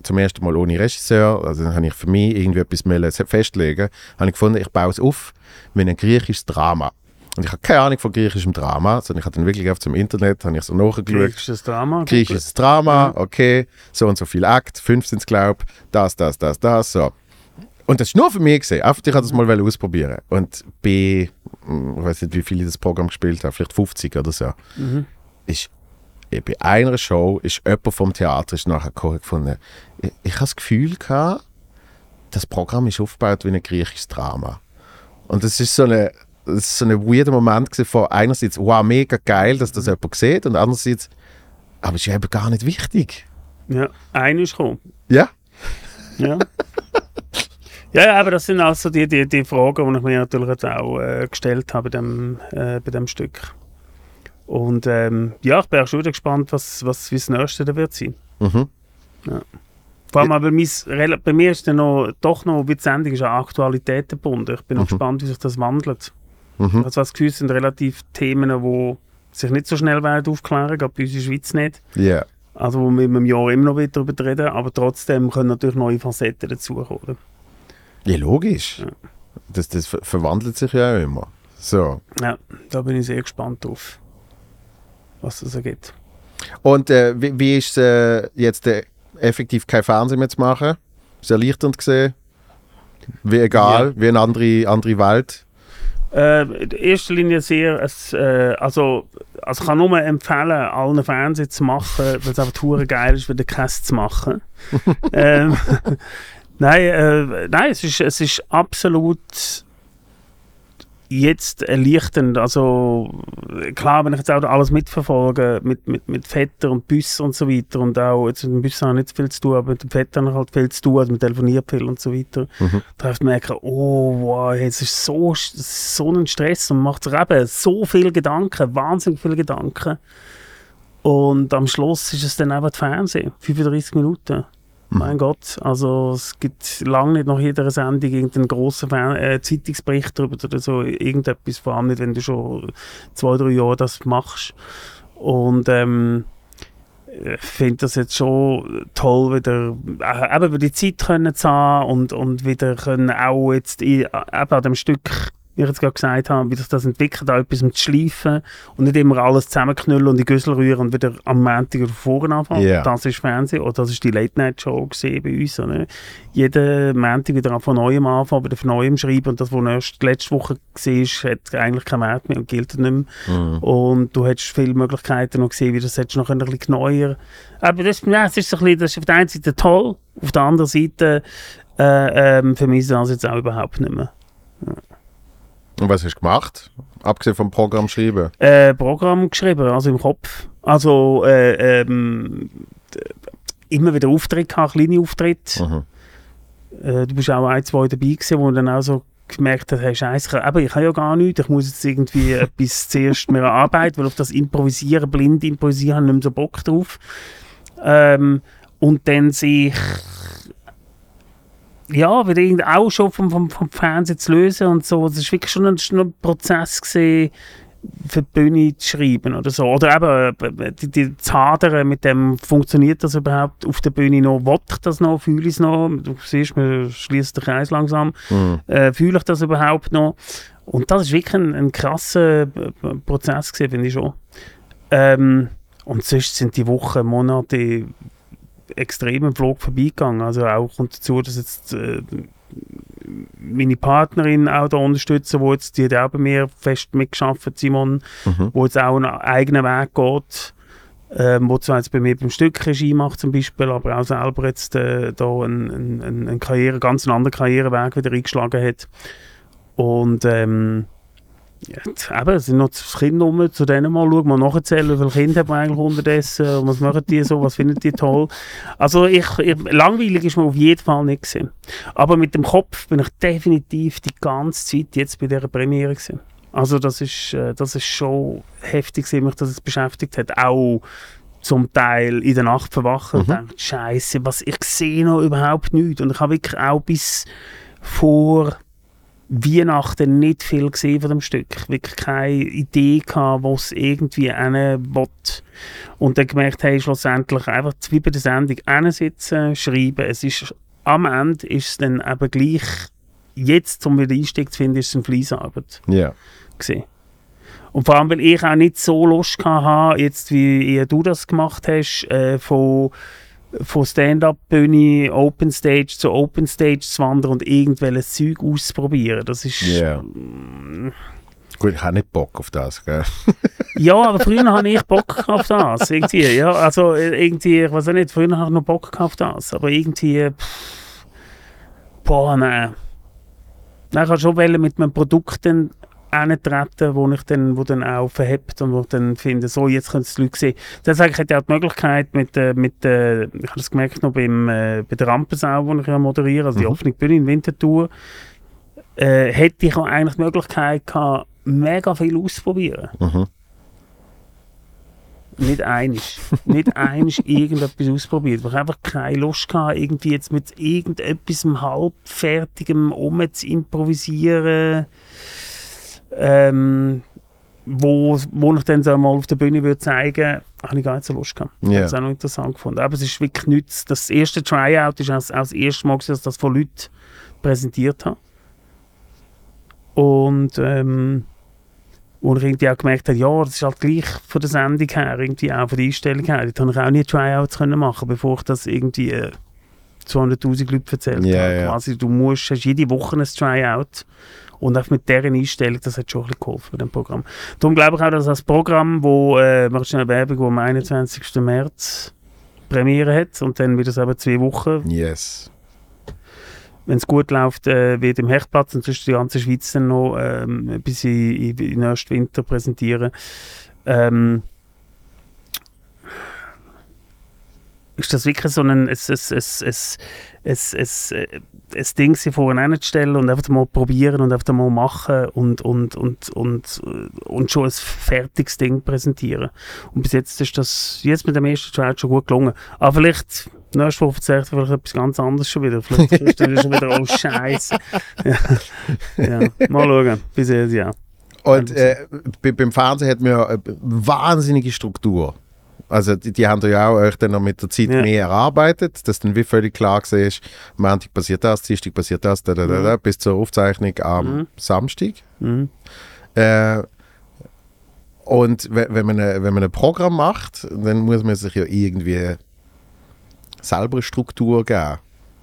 zum ersten Mal ohne Regisseur, also dann habe ich für mich irgendwie etwas festlegen, habe ich gefunden, ich baue es auf wie ein griechisches Drama. Und ich habe keine Ahnung von griechischem Drama, sondern ich habe dann wirklich auf dem Internet, habe ich so nachgeschaut, Griechisches Drama. griechisches Drama, okay, so und so viel Akt, 15 glaube das, das, das, das, so. Und das ist nur für mich gesehen. Einfach, ich wollte das mal ausprobieren. Und bei, hm, ich weiß nicht, wie viel ich das Programm gespielt habe, vielleicht 50 oder so, Mhm. ist bei einer Show ist jemand vom Theater ist nachher gefunden, ich, ich habe das Gefühl gehabt, das Programm ist aufgebaut wie ein griechisches Drama. Und das ist so eine das ist so ein weirder Moment von einerseits, wow, mega geil, dass das jemand sieht und andererseits, aber es ist eben gar nicht wichtig. Ja, einer ist gekommen. Ja? Ja. ja, ja, aber das sind also die, die, die Fragen, die ich mir natürlich auch äh, gestellt habe bei dem, äh, bei dem Stück. Und ähm, ja, ich bin auch schon wieder gespannt, was, was wie das nächste da wird sein. Mhm. Vor allem, aber mein, bei mir ist dann noch, doch noch, wie die Sendung ist, an Aktualität gebunden. Ich bin noch Mhm. gespannt, wie sich das wandelt. Mhm. Also das Gefühl sind relativ Themen, die sich nicht so schnell werden aufklären, gerade bei uns in der Schweiz nicht. Ja. Also wo wir einem Jahr immer noch wieder darüber reden, aber trotzdem können natürlich neue Facetten dazukommen. Ja, logisch. Ja. Das, das ver verwandelt sich ja auch immer. So. Ja, da bin ich sehr gespannt drauf, was das ergibt. Und äh, wie, wie ist es äh, jetzt äh, effektiv kein Fernsehen mehr zu machen? Ist erleichternd gesehen? Wie egal, wie eine andere, andere Welt? Äh, in erster Linie sehr, es, äh, also, also ich kann nur empfehlen, allen Fernsehen zu machen, weil es einfach geil ist, wieder Cast zu machen. ähm, nein, äh, nein, es ist, es ist absolut jetzt erleichternd. Also klar, wenn ich jetzt auch alles mitverfolge, mit, mit, mit Vetter und Büssen und so weiter und auch, jetzt mit dem Büssen habe ich nicht viel zu tun, aber mit dem Vetter habe ich halt viel zu tun, also man telefoniert viel und so weiter. Mhm. Da hast du merken, oh wow, jetzt ist so, so ein Stress und man macht sich eben so viele Gedanken, wahnsinnig viele Gedanken. Und am Schluss ist es dann das Fernsehen, 35 Minuten. Mein Gott, also es gibt lange nicht nach jeder Sendung irgendeinen grossen äh, Zeitungsbericht darüber oder so, irgendetwas, vor allem nicht, wenn du schon zwei, drei Jahre das machst. Und ähm, ich finde das jetzt schon toll, wieder äh, eben über die Zeit können zu haben und, und wieder können auch jetzt in, eben an dem Stück, wie ich jetzt gerade gesagt habe, wie sich das entwickelt, auch etwas zu schleifen und nicht immer alles zusammenknüllen und in die Güssel rühren und wieder am Montag oder vorne anfangen. Ja. Das ist Fernsehen oder das ist die Late-Night-Show bei uns. Oder? Jeden Montag wieder von neuem anfangen, wieder von neuem schreiben und das, was erst letzte Woche war, hat eigentlich keinen Wert mehr und gilt nicht mehr. Mhm. Und du hättest viele Möglichkeiten noch gesehen, wie das hättest noch ein bisschen neuer. Aber das, ja, es ist ein bisschen, das ist auf der einen Seite toll, auf der anderen Seite äh, ähm, vermisse ich das jetzt auch überhaupt nicht mehr. Und was hast du gemacht? Abgesehen vom Programm schreiben? Äh, Programm geschrieben, also im Kopf. Also äh, ähm, immer wieder Auftritte gehabt, kleine Auftritte. Mhm. Äh, du bist auch ein, zwei dabei gewesen, wo du dann auch so gemerkt hast, hey, Scheiße, aber ich habe ja gar nichts, ich muss jetzt irgendwie etwas zuerst mehr arbeiten, weil auf das Improvisieren, blind improvisieren, habe ich nicht mehr so Bock drauf. Ähm, und dann sich ja, wieder irgendwie auch schon vom, vom, vom Fernsehen zu lösen und so. Das war wirklich schon ein, schon ein Prozess gewesen, für die Bühne zu schreiben oder so. Oder eben äh, die, die zu hadern mit dem, funktioniert das überhaupt auf der Bühne noch, will ich das noch, fühle ich es noch, du siehst, man schließt den Kreis langsam, Mhm. äh, fühle ich das überhaupt noch? Und das ist wirklich ein, ein krasser äh, Prozess finde ich schon. Ähm, und sonst sind die Wochen, Monate extrem im Flug vorbeigegangen. Also auch kommt dazu, dass jetzt äh, meine Partnerin auch da unterstützen, wo jetzt die hat auch bei mir fest mitgeschafft, Simon, Mhm. wo jetzt auch einen eigenen Weg geht. ähm, wo zwar jetzt bei mir beim Stück Regie macht zum Beispiel, aber auch selber jetzt äh, da einen ein, ein Karriere, ganz einen anderen Karriereweg wieder eingeschlagen hat. Und ähm, ja, eben, es sind noch das Kind rum, zu denen mal schauen, mal nachzählen, wie viele Kinder haben wir eigentlich unterdessen, was machen die so, was finden die toll. Also ich, ich, langweilig ist mir auf jeden Fall nicht gewesen. Aber mit dem Kopf bin ich definitiv die ganze Zeit jetzt bei dieser Premiere gewesen. Also das ist, äh, das ist schon heftig, mich das beschäftigt hat. Auch zum Teil in der Nacht verwachen mhm. und denke, Scheiße, was ich sehe noch überhaupt nichts. Und ich habe wirklich auch bis vor Weihnachten nicht viel gesehen von dem Stück. Wirklich keine Idee gehabt, was irgendwie einen will. Und dann gemerkt, hey, schlussendlich einfach wie bei der Sendung hinsitzen, schreiben. Es ist, am Ende ist es dann eben gleich, jetzt zum wieder Einstieg zu finden, ist es eine Fleisarbeit. Ja. Yeah. Und vor allem, weil ich auch nicht so Lust hatte, jetzt wie du das gemacht hast, äh, von von Stand-Up-Bühne, Open Stage zu Open Stage zu wandern und irgendwelches Zeug auszuprobieren. Das ist... Yeah. Mm, Gut, ich habe nicht Bock auf das, gell? ja, aber früher hatte ich Bock auf das. Irgendwie, ja, also irgendwie, ich weiß auch nicht, früher hatte ich noch Bock auf das. Aber irgendwie, pff, boah, nein. Ich habe schon mit meinem Produkt dann hintreten, wo ich dann, wo dann auch verhebt und wo ich dann finde, so, jetzt können es die Leute sehen. Das ich hätte auch die Möglichkeit mit, äh, mit äh, ich habe das gemerkt noch beim, äh, bei der Rampensau, wo ich ja moderiere, also die mhm. offene Bühne in Winterthur, äh, hätte ich auch eigentlich die Möglichkeit gehabt, mega viel auszuprobieren. Mhm. Nicht einig. nicht einig irgendetwas ausprobiert. Ich einfach keine Lust gehabt, irgendwie jetzt mit irgendetwas halbfertigem um zu improvisieren ähm, wo, wo ich dann so mal auf der Bühne würde zeigen habe ich gar nicht so Lust gehabt. Yeah. Ich habe es auch noch interessant gefunden. Aber es ist wirklich nichts. Das erste Tryout ist auch, das erste Mal, dass ich das von Leuten präsentiert habe. Und ähm, wo ich irgendwie auch gemerkt habe, ja, das ist halt gleich von der Sendung her, irgendwie auch von der Einstellung her. Da konnte ich auch nie Tryouts können machen, bevor ich das irgendwie äh, 200'000 Leuten erzählt yeah, habe. Yeah. Quasi, du musst, hast jede Woche ein Tryout und auch mit deren Einstellung, das hat schon ein bisschen geholfen bei dem Programm. Darum glaube ich auch, dass das Programm, wo, äh, mach schnell Werbung, wo am 21. März Premiere hat und dann wird es eben zwei Wochen. Yes. Wenn es gut läuft, äh, wird im Hechtplatz und sonst die ganze Schweiz dann noch ähm, bis in, in, in nächsten Winter präsentieren. Ähm, ist das wirklich so ein, ein, ein, ein, ein, ein, Ding vorne hinzustellen und einfach mal probieren und einfach mal machen und, und, und, und, und schon ein fertiges Ding präsentieren. Und bis jetzt ist das jetzt mit dem ersten Trial schon gut gelungen. Aber vielleicht nächste Woche vielleicht etwas ganz anderes schon wieder. Vielleicht ist es schon wieder, oh Scheiße. ja. ja. Mal schauen. Bis jetzt, ja. Und äh, beim Fernsehen hat man ja eine wahnsinnige Struktur. Also die, die haben ja auch euch dann noch mit der Zeit ja. mehr erarbeitet, dass dann wie völlig klar war, Montag passiert das, Dienstag passiert das, da, da, da, da, mhm. bis zur Aufzeichnung am mhm. Samstag. Mhm. Äh, und wenn man, wenn man ein Programm macht, dann muss man sich ja irgendwie selber Struktur geben.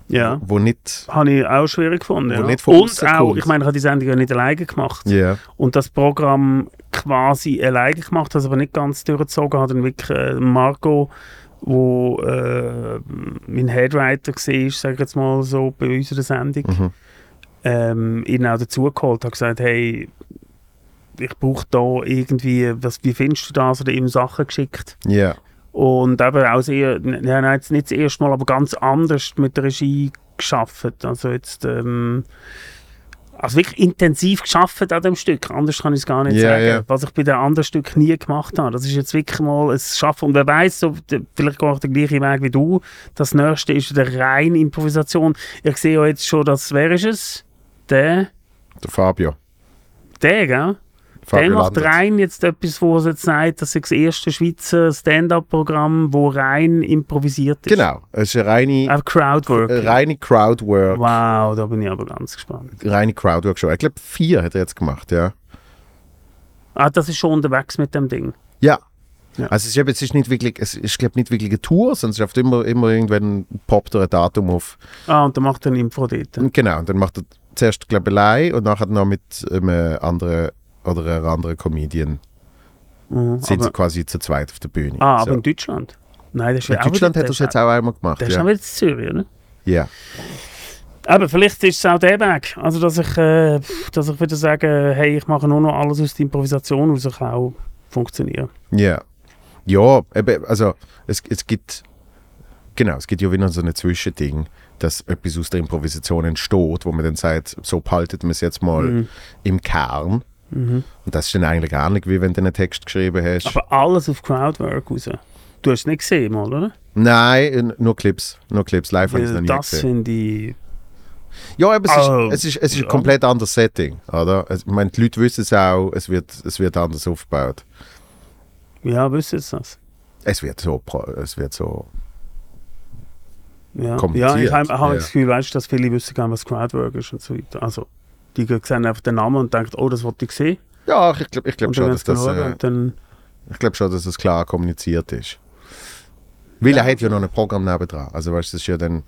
Ja. Wo nicht... Habe ich auch schwierig gefunden. Ja. nicht Und auch, ich meine, ich habe die Sendung ja nicht alleine gemacht. Yeah. Und das Programm quasi alleine gemacht, also aber nicht ganz durchgezogen, hat dann wirklich äh, Marco, wo äh, mein Headwriter war, sage ich jetzt mal so, bei unserer Sendung, mhm. ähm, ihn auch dazugeholt, hat gesagt, hey, ich brauche da irgendwie, was, wie findest du das? Oder ihm Sachen geschickt. Ja. Yeah. Und eben auch sehr, ja, jetzt nicht das erste Mal, aber ganz anders mit der Regie geschafft. Also jetzt, ähm, also wirklich intensiv geschafft an dem Stück. Anders kann ich es gar nicht yeah, sagen. Yeah. Was ich bei den anderen Stück nie gemacht habe. Das ist jetzt wirklich mal ein Schaffen. Und wer weiß, so, vielleicht gehe ich den gleichen Weg wie du. Das nächste ist der reine Improvisation. Ich sehe ja jetzt schon, dass, wer ist es? Der? Der Fabio. Der, gell? Der macht rein jetzt etwas, wo er jetzt sagt, das ist das erste Schweizer Stand-up-Programm, wo rein improvisiert ist. Genau, es ist eine reine, Auch Crowdwork. Eine reine Crowdwork. Wow, da bin ich aber ganz gespannt. Reine Crowdwork-Show. Ich glaube, vier hat er jetzt gemacht, ja. Ah, das ist schon unterwegs mit dem Ding. Ja. ja. Also es ist, es ist nicht wirklich, es ist glaube nicht wirklich eine Tour, sondern es ist immer, immer irgendwann poppt er ein Datum auf. Ah, und dann macht er ein Info dort. Genau, und dann macht er zuerst, glaube ich, allein und nachher noch mit einem anderen oder einer anderen Comedian Mhm, sind sie quasi zu zweit auf der Bühne. ah, so. aber in Deutschland? Nein, das ist in Deutschland hat es das jetzt auch einmal gemacht. Das ist Ja. auch wieder in Zürich, oder? ja. Aber vielleicht ist es auch der Weg. Also, dass ich, äh, dass ich wieder sage, hey, ich mache nur noch alles aus der Improvisation raus, kann auch funktionieren. Ja. Ja, eben, also es, es gibt genau, es gibt ja wieder so ein Zwischending, dass etwas aus der Improvisation entsteht, wo man dann sagt, so behaltet man es jetzt mal Mhm. im Kern. Mhm. Und das ist dann eigentlich gar nicht, wie wenn du einen Text geschrieben hast. Aber alles auf Crowdwork raus. Du hast es nicht gesehen, mal, oder? Nein, nur Clips. Nur Clips. Live habe ich es noch nie das gesehen. finde ich. Ja, aber es Oh, ist, es ist, es ist ein komplett anderes Setting, oder? Ich meine, die Leute wissen es auch, es wird, es wird anders aufgebaut. Ja, wissen Sie das? Es wird so, es wird so Ja, ja ich habe hab ja. das Gefühl, weißt, dass viele wissen gar nicht, was Crowdwork ist und so weiter. Also, die sehen einfach den Namen und denken, oh, das wollte ich sehen. Ja, ich glaube ich glaub schon, dass das, äh, ich glaub schon, dass es klar kommuniziert ist. Weil er hat ja noch ein Programm nebendran. Also weißt du, das ist ja dann...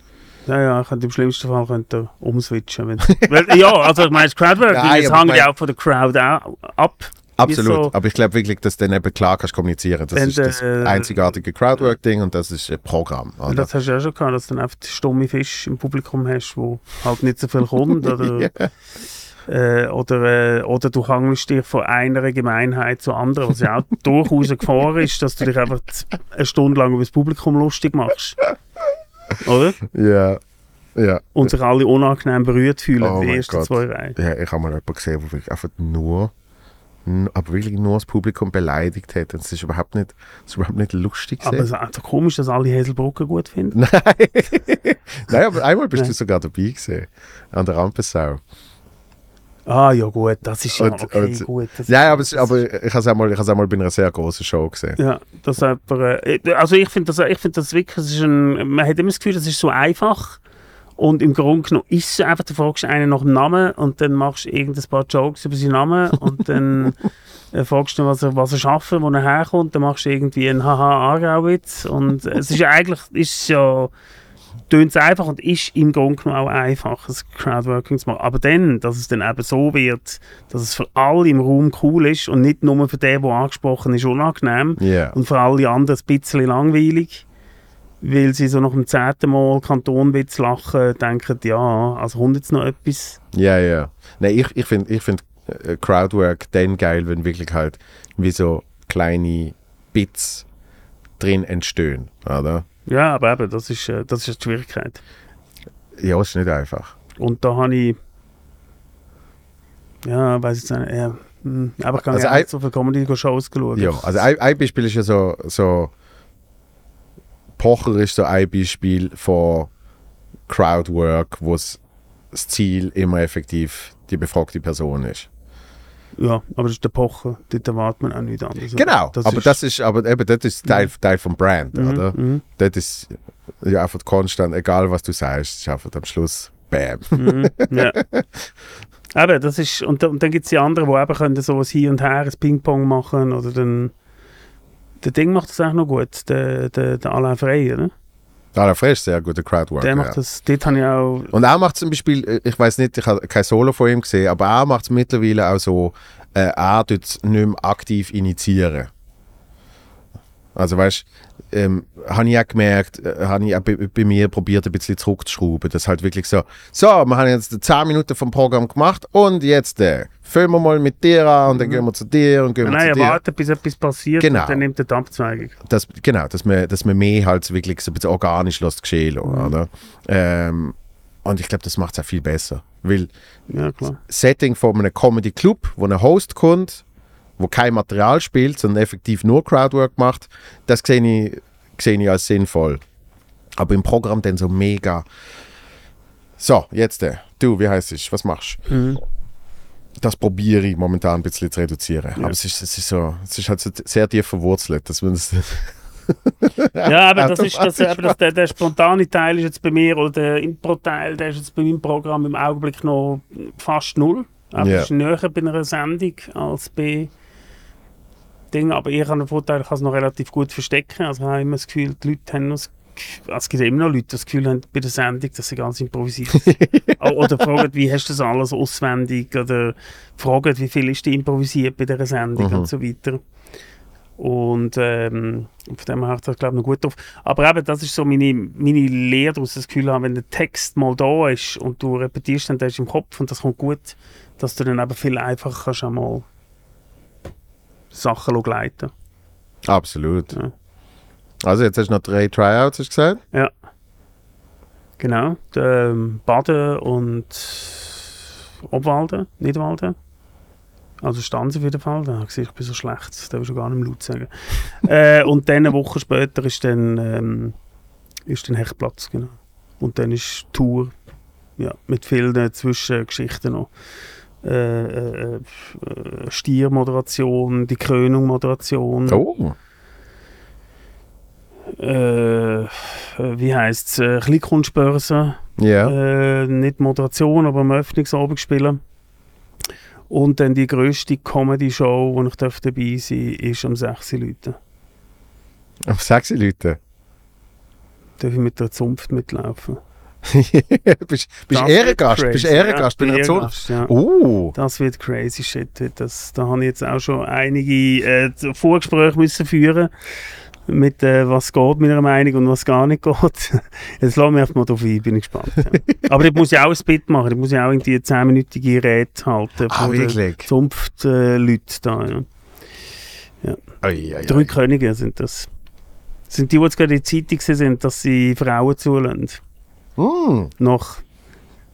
ja, ja, ich könnte im schlimmsten Fall könnte er umswitchen. Wenn, weil, ja, also ich meine, das Crowdwork, Nein, ich hängt ja auch von der Crowd ab. Absolut. so- Aber ich glaube wirklich, dass du dann eben klar kannst kommunizieren. Das ist das einzigartige Crowdwork-Ding und das ist ein Programm. Und Oder? das hast du ja schon gehabt, dass du dann einfach stumme Fisch im Publikum hast, wo halt nicht so viel kommt. Oder, äh, oder, äh, oder du hangelst dich von einer Gemeinheit zur anderen, was ja auch durchaus eine Gefahr ist, dass du dich einfach eine Stunde lang über das Publikum lustig machst. Oder? Ja. Ja. Und sich alle unangenehm berührt fühlen, Oh die ersten Gott. zwei Reihen. ja. Ich habe mal jemanden gesehen, der einfach nur... Aber wirklich nur das Publikum beleidigt hat. Und es ist überhaupt nicht, es ist überhaupt nicht lustig. Aber es ist einfach komisch, dass alle Hazelbruggen gut finden. Nein. Nein, aber einmal bist du sogar dabei gewesen. An der Rampensau. Ah ja gut, das ist ja Und- okay, und- gut. Das Ja, aber, das aber ich habe es auch, mal- ich auch mal bei einer sehr großen Show gesehen. Ja, das aber, äh, also ich finde das, ich finde das wirklich, es ist ein, man hat immer das Gefühl, das ist so einfach und im Grunde genommen ist es einfach, du fragst einen nach dem Namen und dann machst du irgendein paar Jokes über seinen Namen und dann äh, fragst du ihn, was er, was er schafft, wo er herkommt, dann machst du irgendwie einen Haha-Aargau-Witz und es ist ja eigentlich, ist ja, tönt es einfach und ist im Grunde genommen auch einfach, das Crowdworking zu machen. Aber dann, dass es dann eben so wird, dass es für alle im Raum cool ist und nicht nur für den, der angesprochen ist, unangenehm Ja. und für alle anderen ein bisschen langweilig, weil sie so nach dem zehnten Mal Kantonwitz lachen, denken, ja, also kommt jetzt noch etwas. Ja, ja. Nein, ich, ich finde ich find, äh, Crowdwork dann geil, wenn wirklich halt wie so kleine Bits drin entstehen, oder? Ja, aber eben, das ist, äh, das ist die Schwierigkeit. Ja, ist nicht einfach. Und da habe ich, ja, weiß jetzt nicht, ja, hm, aber ich habe Also nicht so viele Comedy-Shows geschaut. Ja, also ein, ein Beispiel ist ja so, so Pocher ist so ein Beispiel von Crowdwork, wo das Ziel immer effektiv die befragte Person ist. Ja, aber das ist der Pocher, dort erwartet man auch nichts anderes. Genau, aber das ist aber eben das ist Teil, Teil vom Brand, Mhm, oder? mhm, Das ist ja einfach konstant, egal was du sagst, ist einfach am Schluss Bam. mhm, ja. Eben, das ist, und, und dann gibt es die anderen, die eben können so ein Hin und Her, ein Ping-Pong machen oder dann, der Ding macht das auch noch gut, der, der, der Alain Frey, oder? Alain Frey ist sehr guter Crowdworker. Der macht das, dort habe ich auch, Und er macht zum Beispiel, ich weiß nicht, ich habe kein Solo von ihm gesehen, aber er macht es mittlerweile auch so, äh, er tut es nicht mehr aktiv initiieren. Also weißt du, ähm, habe ich auch gemerkt, äh, habe ich auch bei, bei mir probiert, ein bisschen zurückzuschrauben. Das halt wirklich so, so, wir haben jetzt 10 Minuten vom Programm gemacht und jetzt äh, fangen wir mal mit dir an und dann gehen wir zu dir und gehen wir nein, zu er dir. wartet, bis etwas passiert Genau. und dann nimmt er die Abzweigung. das, genau, dass man, dass man mehr halt wirklich so ein bisschen organisch lässt geschehen Mhm. oder? Ähm, und ich glaube, das macht es auch viel besser. Weil Ja, klar. Setting von einem Comedy Club, wo ein Host kommt, wo kein Material spielt, sondern effektiv nur Crowdwork macht, das sehe ich, sehe ich als sinnvoll. Aber im Programm dann so mega. So, jetzt der. Du, wie heißt es? Was machst du? Mhm. Das probiere ich momentan ein bisschen zu reduzieren. Ja. Aber es ist, es ist so, es ist halt so sehr tief verwurzelt, dass man das. Ja, aber das ist das, aber das, der, der spontane Teil ist jetzt bei mir, oder der Impro-Teil, der ist jetzt bei meinem Programm im Augenblick noch fast null. Aber Ja. ist näher bei einer Sendung als bei Ding. Aber ich habe den Vorteil, ich kann es noch relativ gut verstecken. Also ich habe immer das Gefühl, die Leute haben das Gefühl, also es gibt immer noch Leute, die das Gefühl haben bei der Sendung, dass sie ganz improvisiert sind. Oder fragen, wie hast du das alles auswendig? Oder fragen, wie viel ist die improvisiert bei dieser Sendung Mhm. und so weiter. Und ähm, von dem her hat das, glaube ich, noch gut drauf. Aber eben, das ist so meine, meine Lehre daraus, das Gefühl haben, wenn der Text mal da ist und du repetierst dann, das im Kopf und das kommt gut, dass du dann eben viel einfacher kannst einmal Sachen gleiten. Absolut. Ja. Also jetzt hast du noch drei Tryouts, hast du gesagt? Ja. Genau. Ähm, Baden und Obwalden, Niederwalden. Also Stanz auf jeden Fall. Da habe ich ich bin so schlecht, das darf ich schon gar nicht mehr laut sagen. äh, und dann eine Woche später ist dann, ähm, ist dann Hechtplatz, genau. Und dann ist Tour, ja, mit vielen Zwischengeschichten noch. Äh, äh, äh, Stiermoderation, die Krönung-Moderation. Oh. Äh, wie heisst es? Äh, Kleinkunstbörse. Ja. Äh, nicht Moderation, aber am Öffnungsabend spielen. Und dann die grösste Comedy-Show, wo ich darf dabei sein ist am 6 Leute. Auf sechs Leute. Darf ich mit der Zunft mitlaufen? bist bist Das Ehrengast, bist. Ehrengast ja, bin. Ehrengast, ja. Oh. Das wird crazy shit. Das, da habe ich jetzt auch schon einige äh, Vorgespräche müssen führen mit äh, was geht meiner Meinung und was gar nicht geht. Jetzt lassen wir einfach mal drauf ein, bin ich gespannt. Ja. Aber ich muss ja auch ein Bit machen, ich muss ja auch irgendwie 10-minütige Rede halten Ah, wirklich? Zunft-Leuten da. Ja. Ei, ei, Drei ei. Könige sind das. Sind die, die jetzt gerade in der Zeitung sind, dass sie Frauen zulassen. Mm. Nach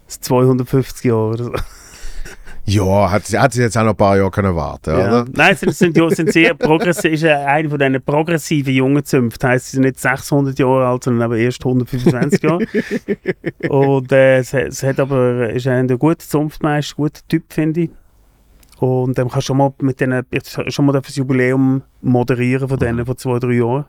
250 Jahren oder so. Ja, hat, sie- hat sie jetzt auch noch ein paar Jahre können warten, Ja. oder? Nein, sie sind, sind sehr progressiv, ist eine von diesen progressiven jungen Zünften. Heisst, sie sind nicht 600 Jahre alt, sondern aber erst 125 Jahre. Und äh, es, es hat aber, ist ein guter Zunftmeister, guter Typ, finde ich. Und dann kannst du schon mal mit denen, schon mal das Jubiläum moderieren von denen vor zwei, drei Jahren.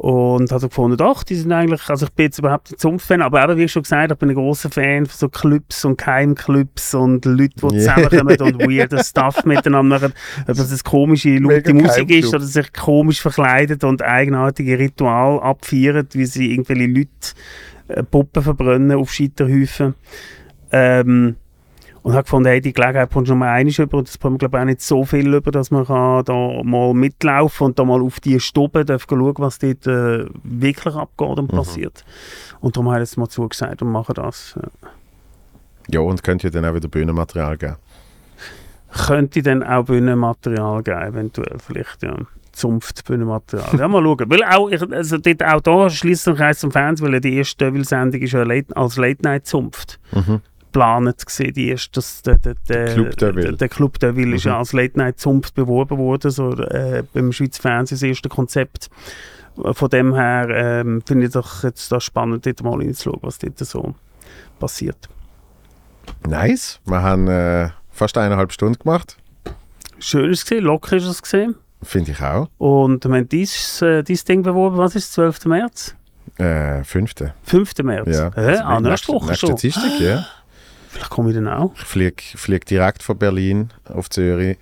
Und hat gefunden, doch, die sind eigentlich, also ich bin jetzt überhaupt nicht Zunft-Fan, aber eben, wie schon gesagt, ich bin ein großer Fan von so Clubs und Keimclubs und Leute, die Ja. zusammenkommen und weirden Stuff miteinander machen. Ob das eine komische, laute Musik ist oder sich komisch verkleidet und eigenartige Ritual abfeiern, wie sie irgendwelche Leute äh, Puppen verbrennen auf Scheiterhäufen. Ähm, und habe gefunden, hey, die Gelegenheit kommt schon mal einmal über und das kommt glaube ich auch nicht so viel über, dass man kann da mal mitlaufen und da mal auf die Stube darf schauen, was dort äh, wirklich abgeht und passiert. Und darum habe ich jetzt mal zugesagt und mache das. Ja. Ja, und könnt ihr dann auch wieder Bühnenmaterial geben? Könnte dann auch Bühnenmaterial geben, eventuell vielleicht, ja. Zunft Bühnenmaterial. Ja, mal schauen. Weil auch, ich, also dort, auch da schließt sich Kreis zum Fernsehen, weil die erste Devil-Sendung ist ja late, als Late-Night-Zunft Mhm. Geplant gewesen. Die erste, das, der, der, der, Club Devil. Der, Club Devil ist Mhm. ja als Late-Night-Zunft beworben worden, so äh, beim Schweizer Fernsehen das erste Konzept. Von dem her ähm, finde ich doch jetzt das spannend, dort mal hinzuschauen, was dort so passiert. Nice. Wir haben äh, fast eineinhalb Stunden gemacht. Schön ist es gesehen, locker ist es gesehen. Finde ich auch. Und wir haben dieses, äh, dieses Ding beworben, was ist es, 12. März? Äh, fünfte. 5. März? Ja. Hä? Also ah, nächste Woche nächste schon. Dienstag, ja. Vielleicht komme ich dann auch. Ich fliege flieg direkt von Berlin auf Zürich.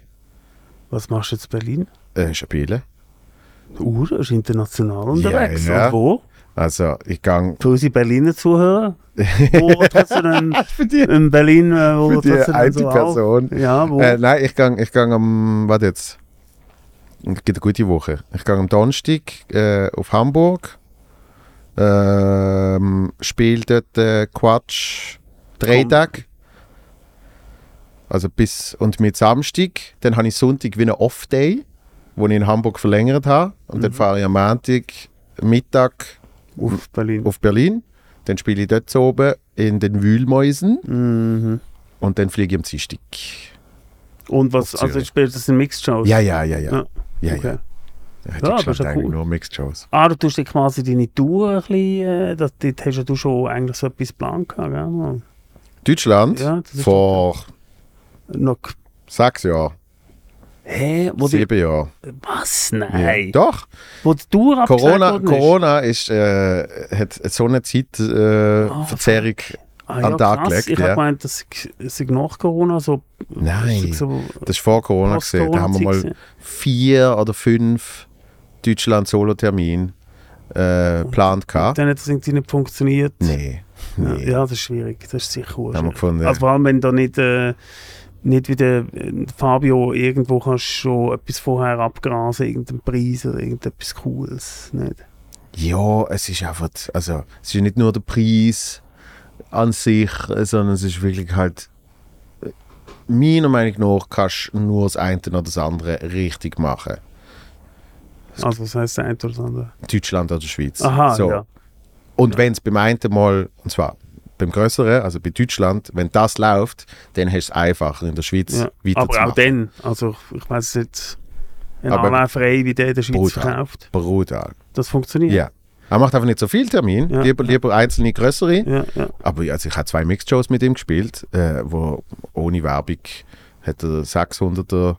Was machst du jetzt in Berlin? Äh, Spielen. Uh, das ist international unterwegs. ja. Und wo? Also, ich gehe Für unsere Berliner Zuhörer. wo du denn für die, in Berlin? Äh, wo für die du denn eine so? Person. Ja, wo? Äh, nein, ich gehe ich gang am, was jetzt? Es gibt eine gute Woche. Ich gehe am Donnerstag äh, auf Hamburg. Ähm, spiele dort äh, Quatsch Tage. Also bis und mit Samstag. Dann habe ich Sonntag wie einen Off-Day, wo ich in Hamburg verlängert habe. Und dann Mhm. fahre ich am Montag Mittag auf Berlin. auf Berlin. Dann spiele ich dort oben in den Wühlmäusen. Mhm. Und dann fliege ich am Dienstag. Und was, also spielt das in Mixed Shows? Ja, ja, ja, ja. Ja, ja, okay. Ja, Ja, aber ist ja cool. nur Mixed Shows. Ah, du tust dir quasi deine Tour ein bisschen, äh, das, dort hast du schon eigentlich so etwas geplant gehabt, gell? Deutschland Ja, vor Noch, sechs Jahren, hä? Wo die, sieben Jahren. was? Ja. Nein. Doch, Wo die Tour Corona, Corona ist, äh, hat so eine Zeitverzerrung. Äh, Ah, Verzerrung. Ah, an ja, den Tag krass. gelegt, Ich ja. habe gemeint, das sei nach Corona so... Nein, So das ist vor Corona gesehen. Da haben wir mal vier oder fünf Deutschland-Solo-Termine äh, geplant gehabt. Dann hat das irgendwie nicht funktioniert. Nee, Ja, ja, das ist schwierig. Das ist sicher Da haben wir schwierig. gefunden, Also vor allem, wenn da nicht... Äh, nicht wie der äh, Fabio irgendwo kannst du schon etwas vorher abgrasen, irgendeinen Preis oder irgendetwas Cooles. Nicht? Ja, es ist einfach, also es ist nicht nur der Preis an sich, sondern es ist wirklich halt, äh, meiner Meinung nach kannst du nur das eine oder das andere richtig machen. Also was heisst das eine oder das andere? Deutschland oder Schweiz. Aha, so. ja. Und Ja. wenn es beim einen mal, und zwar beim Größeren, also bei Deutschland, wenn das läuft, dann hast du es einfacher in der Schweiz ja. weiterzumachen. Aber auch dann, also ich weiß nicht, ein Aber- Alain Frey, wie der in der Schweiz Brutal. verkauft, Brutal. das funktioniert. Ja. Er macht einfach nicht so viel Termin, Ja. lieber, lieber einzelne größere. Ja, ja. Aber also ich habe zwei Mixed-Shows mit ihm gespielt, äh, wo ohne Werbung hat er 600er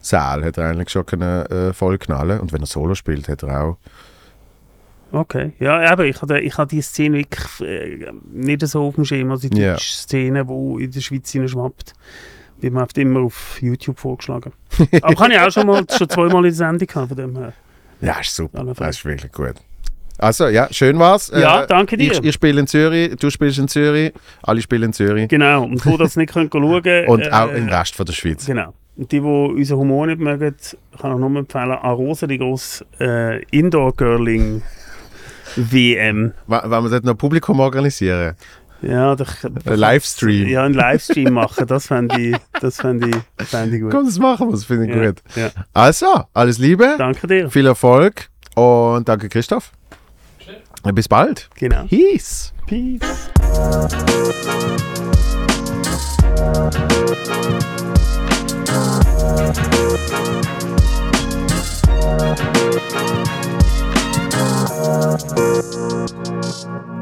Saal hat er eigentlich schon können, äh, voll knallen und wenn er Solo spielt, hat er auch Okay, ja, eben, ich habe ich hab die Szene wirklich äh, nicht so auf dem Schirm, also die deutsche Szene, die in der Schweiz hineinschwappt. Wird mir oft immer auf YouTube vorgeschlagen. Aber kann ich auch schon mal schon zweimal in der Sendung haben, von dem her. Ja, ist super. Das ist wirklich gut. Also, ja, schön war's. Ja, danke dir. Ich, ich spiele in Zürich, du spielst in Zürich, alle spielen in Zürich. Genau, und wo das nicht können schauen können. Und auch im Rest von der Schweiz. Genau. Und die, die unseren Humor nicht mögen, kann ich nur empfehlen, Arosa, die grosse äh, Indoor-Girling-WM. Wa- Wollen wir dort noch Publikum organisieren? Ja, doch, Ein Livestream. ja, einen Livestream machen, das fände ich, das fände ich, fände ich gut. Komm, das machen wir, das finde ich ja, gut. ja. Also, alles Liebe, Danke dir. viel Erfolg und danke Christoph. Bis bald. Genau. Peace. Peace. Thank Thank you.